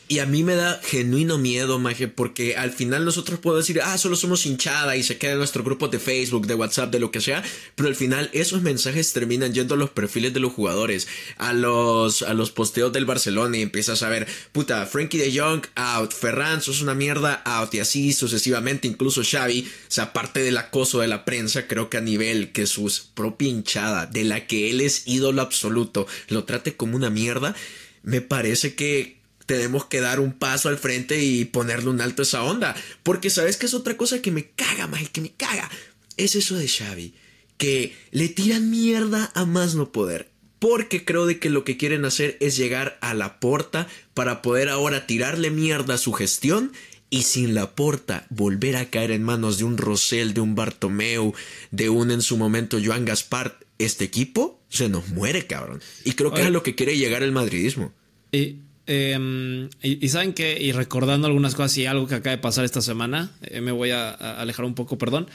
Y a mí me da genuino miedo, Maje, porque al final nosotros podemos decir, ah, solo somos hinchada y se queda en nuestro grupo de Facebook, de WhatsApp, de lo que sea, pero al final esos mensajes terminan yendo a los perfiles de los jugadores, a los, a los posteos del Barcelona y empiezas a ver, puta, Frankie de Jong, out, Ferran, sos una mierda, out, y así sucesivamente, incluso Xavi, o sea, aparte del acoso de la prensa, creo que a nivel que su propia hinchada, de la que él es ídolo absoluto, lo trate como una mierda, me parece que tenemos que dar un paso al frente y ponerle un alto a esa onda. Porque sabes que es otra cosa que me caga, más que me caga. Es eso de Xavi. Que le tiran mierda a más no poder. Porque creo de que lo que quieren hacer es llegar a la porta para poder ahora tirarle mierda a su gestión y sin la porta volver a caer en manos de un Rosell, de un Bartomeu, de un en su momento Joan Gaspar, este equipo se nos muere, cabrón. Y creo que es a lo que quiere llegar el madridismo. Y Em, y, saben que, y recordando algunas cosas y algo que acaba de pasar esta semana, eh, me voy a, alejar un poco, perdón.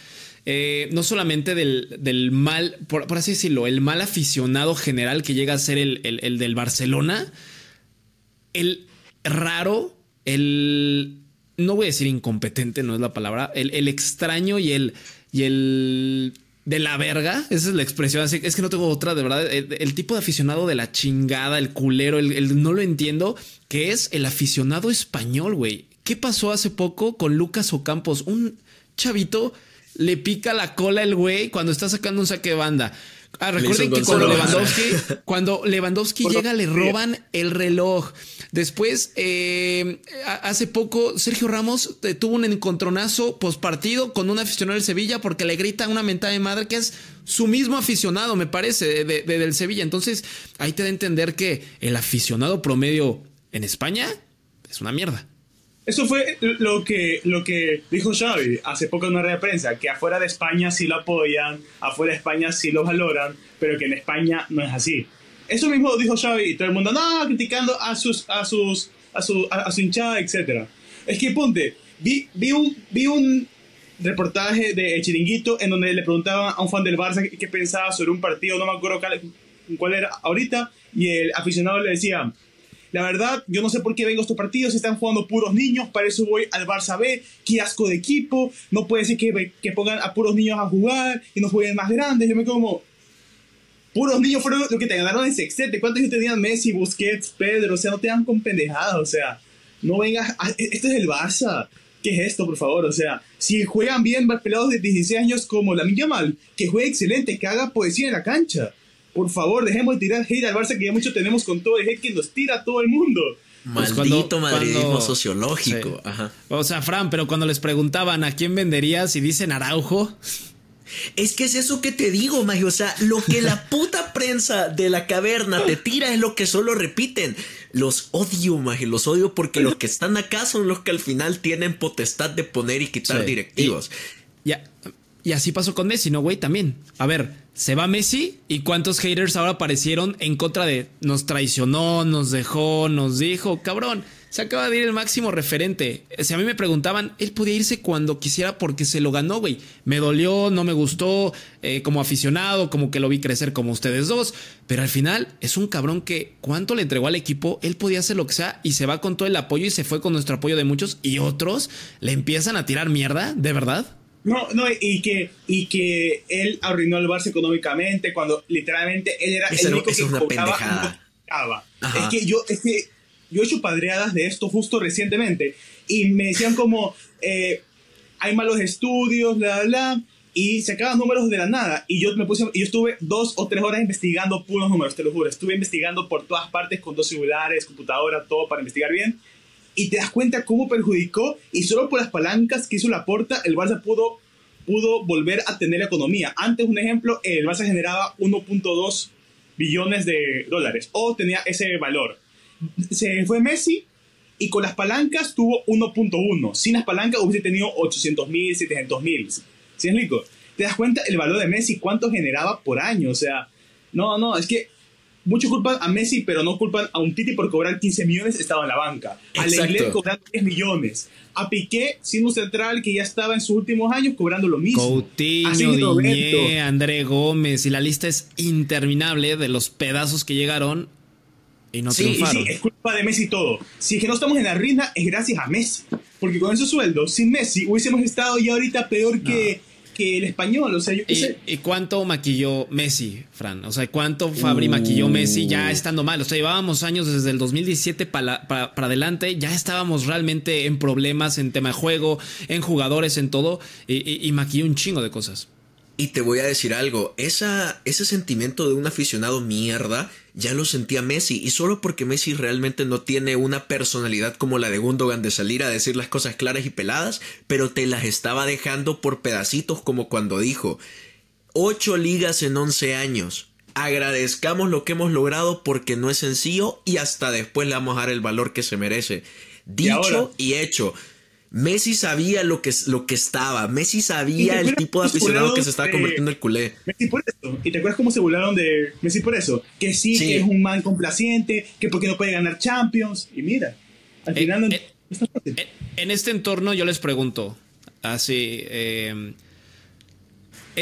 Eh, no solamente del, mal, por, así decirlo, el mal aficionado general que llega a ser el, del Barcelona, el raro, el. No voy a decir incompetente, no es la palabra, el, extraño y el. Y el de la verga, esa es la expresión, así es que no tengo otra, de verdad, el, tipo de aficionado de la chingada, el culero, el, no lo entiendo, que es el aficionado español, güey. ¿Qué pasó hace poco con Lucas Ocampos? Un chavito le pica la cola el güey cuando está sacando un saque de banda. Ah, recuerden que cuando Lewandowski, [laughs] cuando Lewandowski llega, le roban el reloj. Después, eh, hace poco, Sergio Ramos eh, tuvo un encontronazo postpartido con un aficionado del Sevilla porque le grita una mentada de madre que es su mismo aficionado, me parece, de, del Sevilla. Entonces, ahí te da a entender que el aficionado promedio en España es una mierda. Eso fue lo que, lo que dijo Xavi hace poco en una red de prensa, que afuera de España sí lo apoyan, afuera de España sí lo valoran, pero que en España no es así. Eso mismo dijo Xavi y todo el mundo, no, criticando a sus, a sus, a su, a, su hinchada, etc. Es que ponte, vi, vi, un, vi un reportaje de Chiringuito en donde le preguntaban a un fan del Barça qué, pensaba sobre un partido, no me acuerdo cuál, cuál era ahorita, y el aficionado le decía, la verdad, yo no sé por qué vengo a estos partidos, están jugando puros niños, para eso voy al Barça B, qué asco de equipo, no puede ser que, que pongan a puros niños a jugar y no jueguen más grandes, yo me como... Puros niños fueron los que te ganaron en sextete. ¿Cuántos niños tenían Messi, Busquets, Pedro? O sea, no te dan con pendejadas. O sea, no vengas. Este es el Barça. ¿Qué es esto, por favor? O sea, si juegan bien pelados de 16 años como la Mal, que juegue excelente, que haga poesía en la cancha. Por favor, dejemos de tirar hate al Barça que ya mucho tenemos con todo el hate que nos tira a todo el mundo. Pues Maldito madridismo sociológico. O sea, Fran, pero cuando les preguntaban a quién venderías y dicen Araujo. Es que es eso que te digo, Magio. O sea, lo que la [laughs] puta prensa de la caverna te tira es lo que solo repiten. Los odio, Magio. Los odio porque los que están acá son los que al final tienen potestad de poner y quitar directivos. ya. Y así pasó con Messi, ¿no, güey? También. A ver, se va Messi y cuántos haters ahora aparecieron en contra de nos traicionó, nos dejó, nos dijo, cabrón. Se acaba de ir el máximo referente. Si a mí me preguntaban, él podía irse cuando quisiera porque se lo ganó, güey. Me dolió, no me gustó, eh, como aficionado, como que lo vi crecer como ustedes dos. Pero al final es un cabrón que cuánto le entregó al equipo, él podía hacer lo que sea y se va con todo el apoyo y se fue con nuestro apoyo de muchos y otros le empiezan a tirar mierda, ¿de verdad? No, no, y que, y que él arruinó el Barça económicamente cuando literalmente él era el único que es una pendejada. Es que yo, es que yo he hecho padreadas de esto justo recientemente y me decían como, eh, hay malos estudios, bla, bla, bla, y se acaban números de la nada. Y yo me puse, yo estuve dos o tres horas investigando puros números, te lo juro. Estuve investigando por todas partes con dos celulares, computadora, todo para investigar bien y te das cuenta cómo perjudicó y solo por las palancas que hizo la porta el Barça pudo, pudo volver a tener economía. Antes, un ejemplo, el Barça generaba 1.2 billones de dólares o tenía ese valor. Se fue Messi y con las palancas tuvo 1.1. Sin las palancas hubiese tenido 800 mil, 700 mil. ¿Sí es rico? Te das cuenta el valor de Messi, cuánto generaba por año. O sea, no, no, es que muchos culpan a Messi, pero no culpan a un Titi por cobrar 15 millones, estaba en la banca. A Exacto. Lenglet cobrando 10 millones. A Piqué, siendo un central que ya estaba en sus últimos años, cobrando lo mismo. Coutinho. Diñé, André Gómez y la lista es interminable de los pedazos que llegaron y no Sí, Y sí, es culpa de Messi todo. Si es que no estamos en la ruina, es gracias a Messi. Porque con esos sueldos, sin Messi, hubiésemos estado ya ahorita peor que, que el español. O sea, yo qué sé. ¿Y, y cuánto maquilló Messi, Fran? O sea, ¿cuánto Fabri Uh. maquilló Messi ya estando mal? O sea, llevábamos años desde el 2017 para, para, para adelante, ya estábamos realmente en problemas en tema de juego, en jugadores, en todo, y, y- y maquilló un chingo de cosas. Y te voy a decir algo, esa, ese sentimiento de un aficionado mierda ya lo sentía Messi y solo porque Messi realmente no tiene una personalidad como la de Gundogan de salir a decir las cosas claras y peladas, pero te las estaba dejando por pedacitos como cuando dijo, ocho ligas en 11 años. Agradezcamos lo que hemos logrado porque no es sencillo y hasta después le vamos a dar el valor que se merece. Dicho y hecho. Messi sabía lo que, lo que estaba. Messi ¿Y sabía el tipo de aficionado que se estaba convirtiendo el culé. Messi por eso. ¿Y te acuerdas cómo se burlaron de Messi por eso? Que sí, Sí. que es un man complaciente, que porque no puede ganar Champions. Y mira, al Eh, final no, eh, no. En- En este entorno yo les pregunto, así, eh,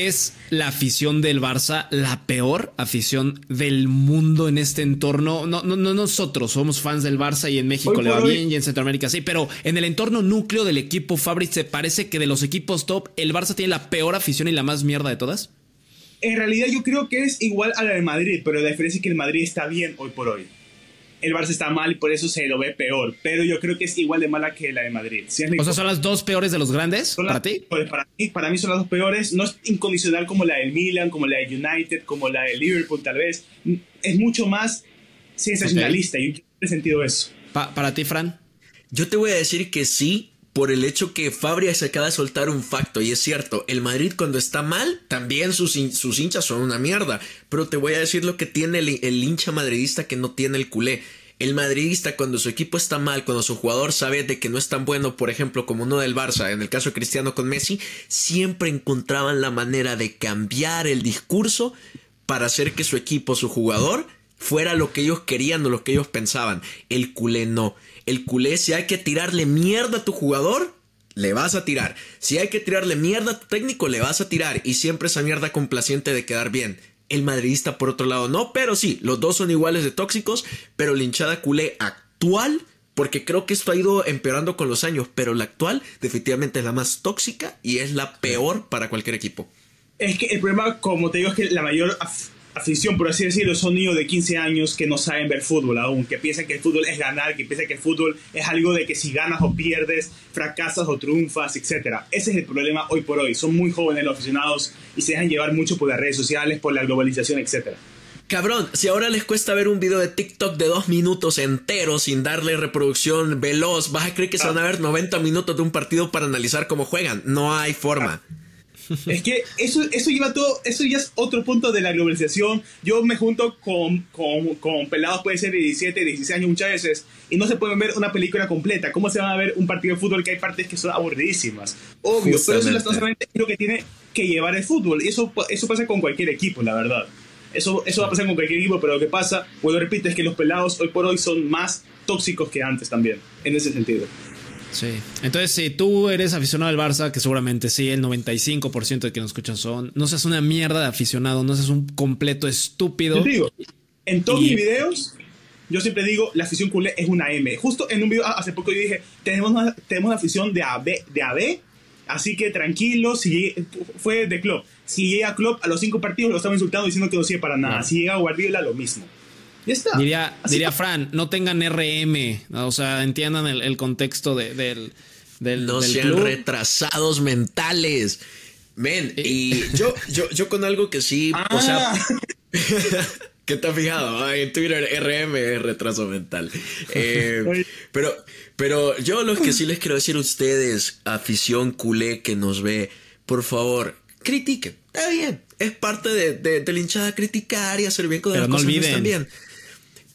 ¿es la afición del Barça la peor afición del mundo en este entorno? No, no, no nosotros somos fans del Barça y en México Hoy le va hoy- bien y en Centroamérica sí, pero en el entorno núcleo del equipo Fabri se parece que de los equipos top el Barça tiene la peor afición y la más mierda de todas. En realidad yo creo que es igual a la de Madrid, pero la diferencia es que el Madrid está bien hoy por hoy. El Barça está mal y por eso se lo ve peor, pero yo creo que es igual de mala que la de Madrid. ¿Sí O sea, son las dos peores de los grandes Son para ti. Para mí, para mí son las dos peores. No es incondicional como la del Milan, como la de United, como la de Liverpool, tal vez. Es mucho más sensacionalista. y Yo he sentido eso. Pa- para ti, Fran. Yo te voy a decir que sí, por el hecho que Fabria se acaba de soltar un facto, y es cierto, el Madrid cuando está mal, también sus, sus hinchas son una mierda, pero te voy a decir lo que tiene el, el hincha madridista que no tiene el culé. El madridista cuando su equipo está mal, cuando su jugador sabe de que no es tan bueno, por ejemplo, como uno del Barça, en el caso de Cristiano con Messi, siempre encontraban la manera de cambiar el discurso para hacer que su equipo, su jugador, fuera lo que ellos querían o lo que ellos pensaban. El culé no. El culé, si hay que tirarle mierda a tu jugador, le vas a tirar. Si hay que tirarle mierda a tu técnico, le vas a tirar. Y siempre esa mierda complaciente de quedar bien. El madridista, por otro lado, no. Pero sí, los dos son iguales de tóxicos. Pero la hinchada culé actual, porque creo que esto ha ido empeorando con los años. Pero la actual, definitivamente es la más tóxica y es la peor para cualquier equipo. Es que el problema, como te digo, es que la mayor afición, por así decirlo, son niños de 15 años que no saben ver fútbol aún, que piensan que el fútbol es ganar, que piensan que el fútbol es algo de que si ganas o pierdes, fracasas o triunfas, etc. Ese es el problema hoy por hoy. Son muy jóvenes los aficionados y se dejan llevar mucho por las redes sociales, por la globalización, etc. Cabrón, si ahora les cuesta ver un video de TikTok de dos minutos entero sin darle reproducción veloz, vas a creer que se van a ver 90 minutos de un partido para analizar cómo juegan. No hay forma. Es que eso, eso lleva todo, eso ya es otro punto de la globalización. Yo me junto con, con, con pelados, puede ser de 17, 16 años muchas veces, y no se pueden ver una película completa. ¿Cómo se van a ver un partido de fútbol que hay partes que son aburridísimas? Obvio, pero eso Justamente. es lo que tiene que llevar el fútbol. Y eso, eso pasa con cualquier equipo, la verdad. Eso, eso va a pasar con cualquier equipo, pero lo que pasa, vuelvo a repito, es que los pelados hoy por hoy son más tóxicos que antes también, en ese sentido. Sí. Entonces, si tú eres aficionado al Barça, que seguramente sí, el 95% de que nos escuchan son, no seas una mierda de aficionado, no seas un completo estúpido. Yo te digo, en todos Y- mis videos, yo siempre digo, la afición culé es una M. Justo en un video hace poco yo dije, tenemos una, tenemos una afición de AB, de AB, así que tranquilo, si fue de Klopp. Si llega Klopp a los cinco partidos lo estaba insultando diciendo que no sirve para nada. Si llega Guardiola, lo mismo. Ya está. Diría, Así diría Fran, no tengan RM, ¿no? o sea, entiendan el, el contexto de- del, del, No del sean club. retrasados mentales. Men, y yo, yo, yo con algo que sí, o Ah. sea, [laughs] ¿qué te has fijado? Ay, en Twitter RM es retraso mental. Eh, pero, pero yo lo que sí les quiero decir a ustedes, afición culé que nos ve, por favor, critiquen. Está bien, es parte de, de, de la hinchada criticar y hacer bien con Pero las no cosas olviden. están bien.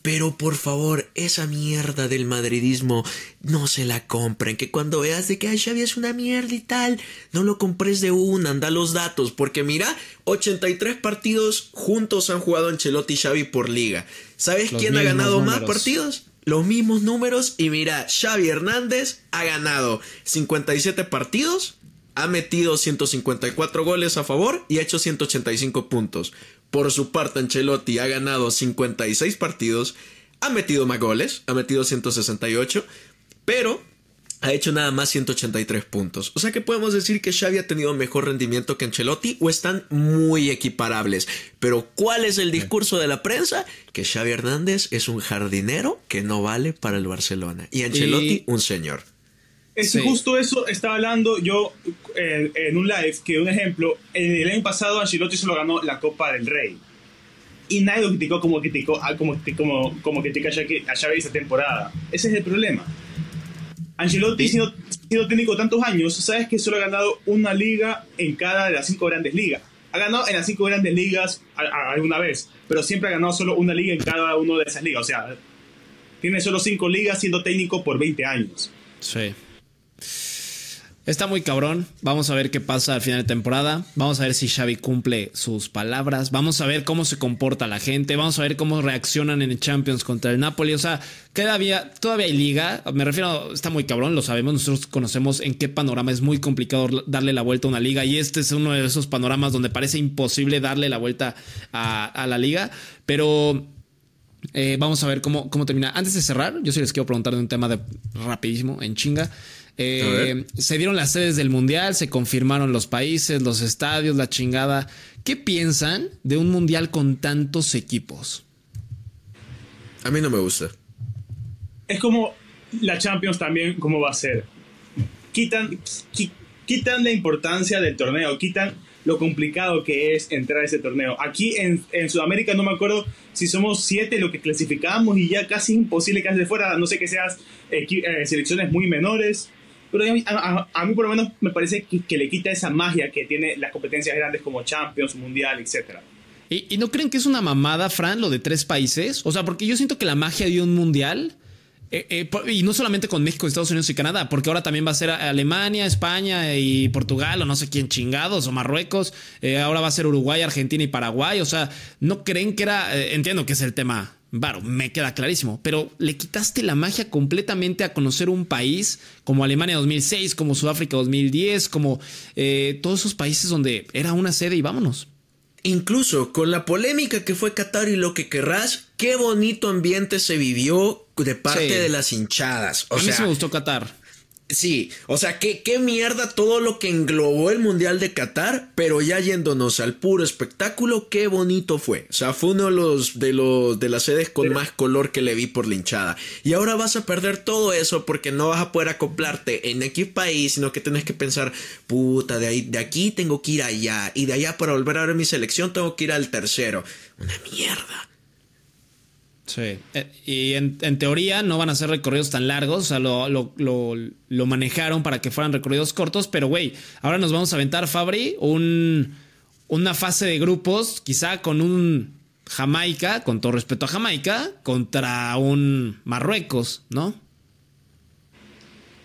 Pero por favor, esa mierda del madridismo no se la compren. Que cuando veas de que Ay, Xavi es una mierda y tal, no lo compres de una, anda los datos. Porque mira, 83 partidos juntos han jugado Ancelotti y Xavi por liga. ¿Sabes Los quién ha ganado más partidos? Los mismos números. Y mira, Xavi Hernández ha ganado 57 partidos, ha metido 154 goles a favor y ha hecho 185 puntos. Por su parte, Ancelotti ha ganado 56 partidos, ha metido más goles, ha metido 168, pero ha hecho nada más 183 puntos. O sea que podemos decir que Xavi ha tenido mejor rendimiento que Ancelotti o están muy equiparables. Pero ¿cuál es el discurso de la prensa? Que Xavi Hernández es un jardinero que no vale para el Barcelona y Ancelotti Y- un señor. Es Sí. justo eso estaba hablando yo eh, en un live, que un ejemplo, en el año pasado Ancelotti solo ganó la Copa del Rey. Y nadie lo criticó como criticó, ah, como, como, como critica a Xavi esa temporada. Ese es el problema. Ancelotti, siendo, siendo técnico tantos años, sabes que solo ha ganado una liga en cada de las cinco grandes ligas. Ha ganado en las cinco grandes ligas alguna vez, pero siempre ha ganado solo una liga en cada una de esas ligas. O sea, tiene solo cinco ligas siendo técnico por 20 años. Sí. Está muy cabrón. Vamos a ver qué pasa al final de temporada. Vamos a ver si Xavi cumple sus palabras. Vamos a ver cómo se comporta la gente. Vamos a ver cómo reaccionan en el Champions contra el Napoli. O sea, todavía, todavía hay liga. Me refiero, está muy cabrón, lo sabemos. Nosotros conocemos en qué panorama es muy complicado darle la vuelta a una liga. Y este es uno de esos panoramas donde parece imposible darle la vuelta a, la liga. Pero eh, vamos a ver cómo, cómo termina. Antes de cerrar, yo sí les quiero preguntar de un tema de rapidísimo, en chinga. Eh, se dieron las sedes del mundial, se confirmaron los países, los estadios, la chingada. ¿Qué piensan de un mundial con tantos equipos? A mí no me gusta. es como la Champions también, ¿cómo va a ser? Quitan, qui- quitan la importancia del torneo, quitan lo complicado que es entrar a ese torneo. Aquí en, en Sudamérica no me acuerdo si somos siete lo que clasificamos y ya casi imposible que de fuera, a no sé que seas eh, selecciones muy menores. Pero a a- a- mí por lo menos me parece que, le quita esa magia que tiene las competencias grandes como Champions, Mundial, etcétera. ¿Y, no creen que es una mamada, Fran, lo de tres países? O sea, porque yo siento que la magia de un mundial, eh, eh, y no solamente con México, Estados Unidos y Canadá, porque ahora también va a ser Alemania, España y Portugal, o no sé quién chingados, o Marruecos, eh, ahora va a ser Uruguay, Argentina y Paraguay. O sea, ¿no creen que era, entiendo que es el tema, Varo, me queda clarísimo, pero le quitaste la magia completamente a conocer un país como Alemania 2006, como Sudáfrica 2010, como eh, todos esos países donde era una sede y vámonos. Incluso con la polémica que fue Qatar y lo que querrás, qué bonito ambiente se vivió de parte Sí. de las hinchadas. O a mí sea, me gustó Qatar. Sí, o sea, qué, qué mierda todo lo que englobó el Mundial de Qatar, pero ya yéndonos al puro espectáculo, qué bonito fue. O sea, fue uno de los de los de las sedes con más color que le vi por la hinchada. Y ahora vas a perder todo eso porque no vas a poder acoplarte en X país, sino que tienes que pensar, puta, de ahí, de aquí tengo que ir allá, y de allá para volver a ver mi selección tengo que ir al tercero. Una mierda. Sí. Eh, y en, teoría no van a ser recorridos tan largos. O sea, lo, lo, lo, lo manejaron para que fueran recorridos cortos. Pero, güey, ahora nos vamos a aventar, Fabri, un, una fase de grupos, quizá con un Jamaica, con todo respeto a Jamaica, contra un Marruecos, ¿no?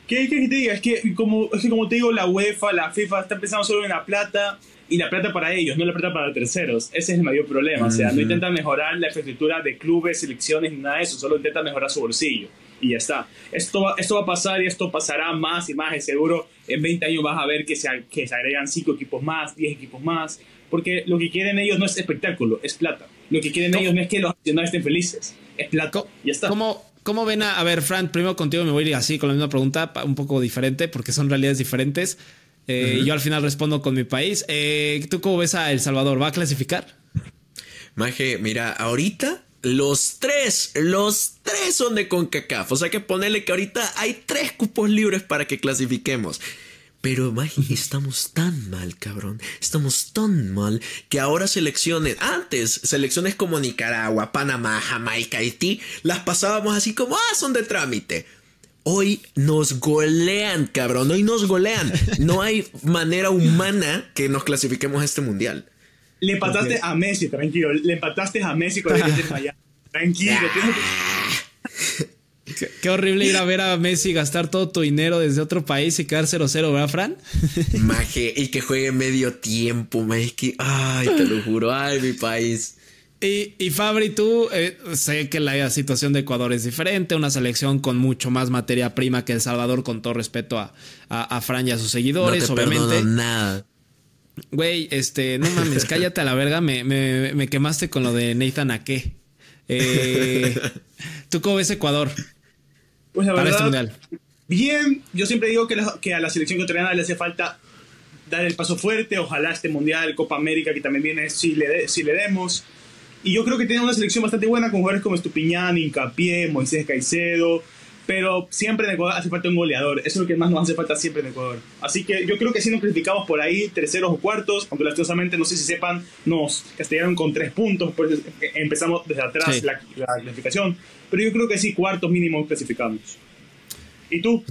¿Qué qué que te diga? Es que, como, es que como te digo, la UEFA, la FIFA está pensando solo en la plata y la plata para ellos, no la plata para terceros. Ese es el mayor problema. O sea, no intentan mejorar la infraestructura de clubes, selecciones, ni nada de eso, solo intentan mejorar su bolsillo. Y ya está. Esto va, esto va a pasar y esto pasará más y más. Y seguro en 20 años vas a ver que se, que se agregan 5 equipos más, 10 equipos más. Porque lo que quieren ellos no es espectáculo, es plata. Lo que quieren ellos no es que los aficionados estén felices, es plata. Co- Ya está. ¿Cómo, cómo ven a, a ver, Fran, primero contigo me voy a ir así con la misma pregunta, un poco diferente, porque son realidades diferentes. Eh, Yo al final respondo con mi país. Eh, ¿Tú cómo ves a El Salvador? ¿Va a clasificar? Maje, mira, ahorita los tres, los tres son de CONCACAF. O sea que ponerle que ahorita hay tres cupos libres para que clasifiquemos. Pero, Maje, estamos tan mal, cabrón. Estamos tan mal que ahora selecciones, antes, selecciones como Nicaragua, Panamá, Jamaica, Haití, las pasábamos así como, ah, son de trámite. Hoy nos golean, cabrón. Hoy nos golean. No hay manera humana que nos clasifiquemos a este mundial. Le empataste a Messi, tranquilo. Le empataste a Messi con el de [laughs] Miami. Tranquilo, tienes [laughs] Qué, qué horrible ir a ver a Messi gastar todo tu dinero desde otro país y quedar 0-0, ¿verdad, Fran? [laughs] Maje, y que juegue medio tiempo, maje, que, ay, te lo juro, ay, mi país. Y, y Fabri, tú eh, sé que la situación de Ecuador es diferente, una selección con mucho más materia prima que El Salvador, con todo respeto a, a, a Fran y a sus No seguidores, te obviamente. nada. Güey, este, no mames, [laughs] cállate a la verga, me, me, me quemaste con lo de Nathan Ake. Eh, [laughs] ¿Tú cómo ves Ecuador Pues la para este verdad, mundial? bien, yo siempre digo que, la- que a la selección ecuatoriana le hace falta dar el paso fuerte, ojalá este mundial, Copa América que también viene, si le, de- si le demos. Y yo creo que tiene una selección bastante buena con jugadores como Estupiñán, Incapié, Moisés Caicedo, pero siempre en Ecuador hace falta un goleador, eso es lo que más nos hace falta siempre en Ecuador. Así que yo creo que si nos clasificamos por ahí, terceros o cuartos, aunque lastimosamente, no sé si sepan, nos castellaron con tres puntos, pues empezamos desde atrás Sí. la, la clasificación, pero yo creo que sí, cuartos mínimo clasificamos. ¿Y tú?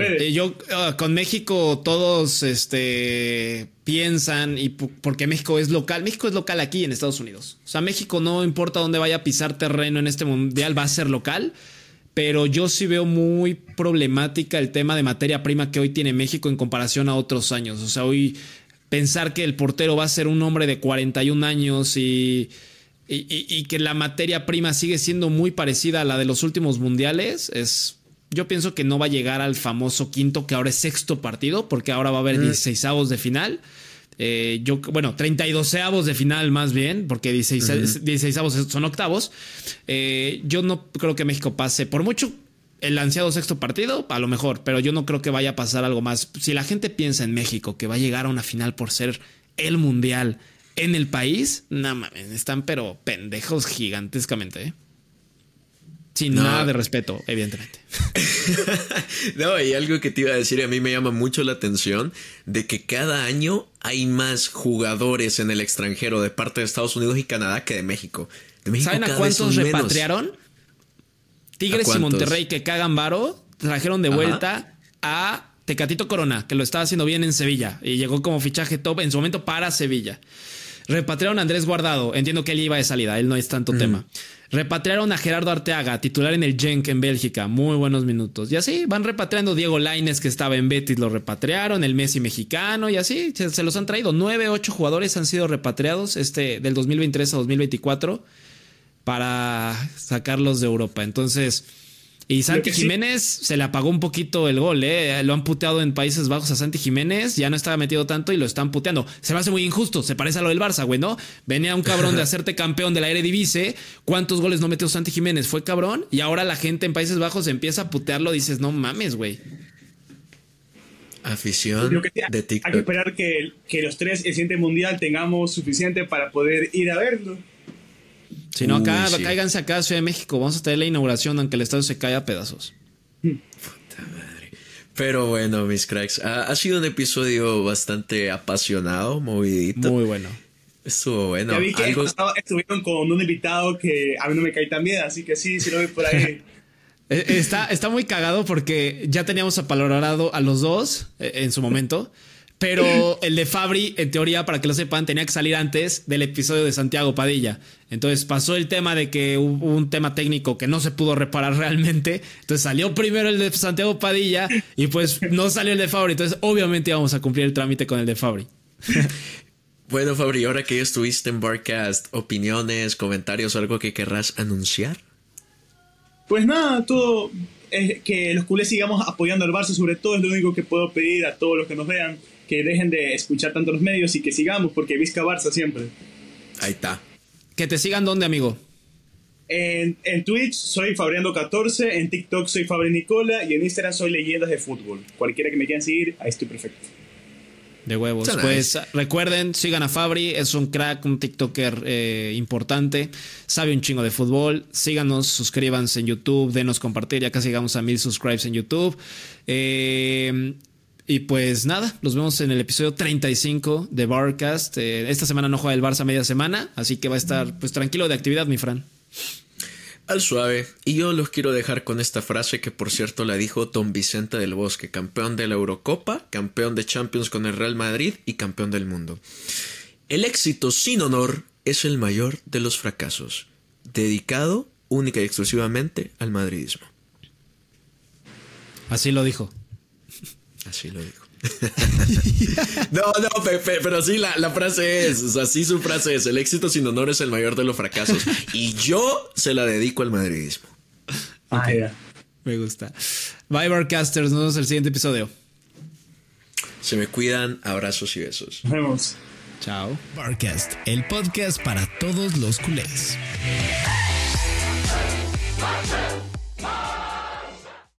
Eh, yo ah, con México todos este piensan y porque México es local, México es local aquí en Estados Unidos. O sea, México no importa dónde vaya a pisar terreno en este mundial va a ser local, pero yo sí veo muy problemática el tema de materia prima que hoy tiene México en comparación a otros años. O sea, hoy pensar que el portero va a ser un hombre de 41 años y y, y- y que la materia prima sigue siendo muy parecida a la de los últimos mundiales, es. Yo pienso que no va a llegar al famoso quinto, que ahora es sexto partido, porque ahora va a haber 16 avos de final. Eh, yo, bueno, 32 avos de final más bien, porque 16, 16 avos son octavos. Eh, yo no creo que México pase, por mucho el ansiado sexto partido, a lo mejor, pero yo no creo que vaya a pasar algo más. Si la gente piensa en México que va a llegar a una final por ser el mundial en el país, no mames, están pero pendejos gigantescamente, ¿eh? Sin No. nada de respeto, evidentemente. [laughs] No, y algo que te iba a decir, a mí me llama mucho la atención de que cada año hay más jugadores en el extranjero de parte de Estados Unidos y Canadá que de México. De México ¿Saben a cuántos menos. repatriaron? Tigres ¿A y? Monterrey que cagan varo, trajeron de Ajá. vuelta a Tecatito Corona, que lo estaba haciendo bien en Sevilla y llegó como fichaje top en su momento para Sevilla. Repatriaron a Andrés Guardado, entiendo que él iba de salida, él no es tanto tema. Repatriaron a Gerardo Arteaga, titular en el Genk en Bélgica, muy buenos minutos. Y así van repatriando Diego Laines, que estaba en Betis, lo repatriaron, el Messi mexicano, y así se, se los han traído. Nueve, ocho jugadores han sido repatriados este, del 2023 a 2024 para sacarlos de Europa. Entonces, y Santi sí- Jiménez se le apagó un poquito el gol, ¿eh? Lo han puteado en Países Bajos a Santi Jiménez, ya no estaba metido tanto y lo están puteando. Se me hace muy injusto, se parece a lo del Barça, güey, ¿no? Venía un cabrón de [laughs] hacerte campeón de la Eredivisie, ¿cuántos goles no metió Santi Jiménez? Fue cabrón y ahora la gente en Países Bajos empieza a putearlo, dices, no mames, güey. Afición que sí, de hay que TikTok. esperar que, que los tres, el siguiente mundial, tengamos suficiente para poder ir a verlo. Si no, acá, sí. cáiganse acá a Ciudad de México, vamos a tener la inauguración, aunque el estadio se caiga a pedazos. Pero bueno, mis cracks, ha, ha sido un episodio bastante apasionado, movidito. Muy bueno. Estuvo bueno. ya vi que Algo- estaba- estuvieron con un invitado que a mí no me cae tan bien, así que sí, sí lo vi por ahí. [laughs] Eh, Está, está muy cagado porque ya teníamos apalorado a los dos eh, en su momento. Pero el de Fabri, en teoría, para que lo sepan, tenía que salir antes del episodio de Santiago Padilla. Entonces pasó el tema de que hubo un tema técnico que no se pudo reparar [laughs] realmente. Entonces salió primero el de Santiago Padilla y pues no salió el de Fabri. Entonces obviamente íbamos a cumplir el trámite con el de Fabri. [laughs] Bueno, Fabri, ahora que ya estuviste en Barcast, opiniones, comentarios, algo que querrás anunciar. Pues nada, todo es que los culés sigamos apoyando al Barça, sobre todo es lo único que puedo pedir a todos los que nos vean, que dejen de escuchar tanto los medios y que sigamos, porque Vizca Barça siempre. Ahí está. Que te sigan donde, amigo. En, en Twitch soy Fabriando14, en TikTok soy Fabri Nicola y en Instagram soy Leyendas de Fútbol. Cualquiera que me quieran seguir, ahí estoy perfecto. De huevos. Pues nice. recuerden, sigan a Fabri, es un crack, un TikToker eh, importante, sabe un chingo de fútbol. Síganos, suscríbanse en YouTube, denos compartir, ya casi llegamos a mil subscribes en YouTube. Eh, y pues nada, nos vemos en el episodio 35 de Barcast. Eh, esta semana no juega el Barça media semana, así que va a estar pues tranquilo de actividad, mi Fran. Al suave. Y yo los quiero dejar con esta frase que por cierto la dijo Don Vicente del Bosque, campeón de la Eurocopa, campeón de Champions con el Real Madrid y campeón del mundo. El éxito sin honor es el mayor de los fracasos. Dedicado única y exclusivamente al madridismo. Así lo dijo. Así lo dijo. [laughs] no, no, pero sí, la, frase es, o sea, sí su frase es, el éxito sin honor es el mayor de los fracasos. Y yo se la dedico al madridismo. Ah, Me gusta. Bye, Barcasters. Nos vemos en el siguiente episodio. Se me cuidan. Abrazos y besos. Nos vemos. Chao. Barcast, el podcast para todos los culés.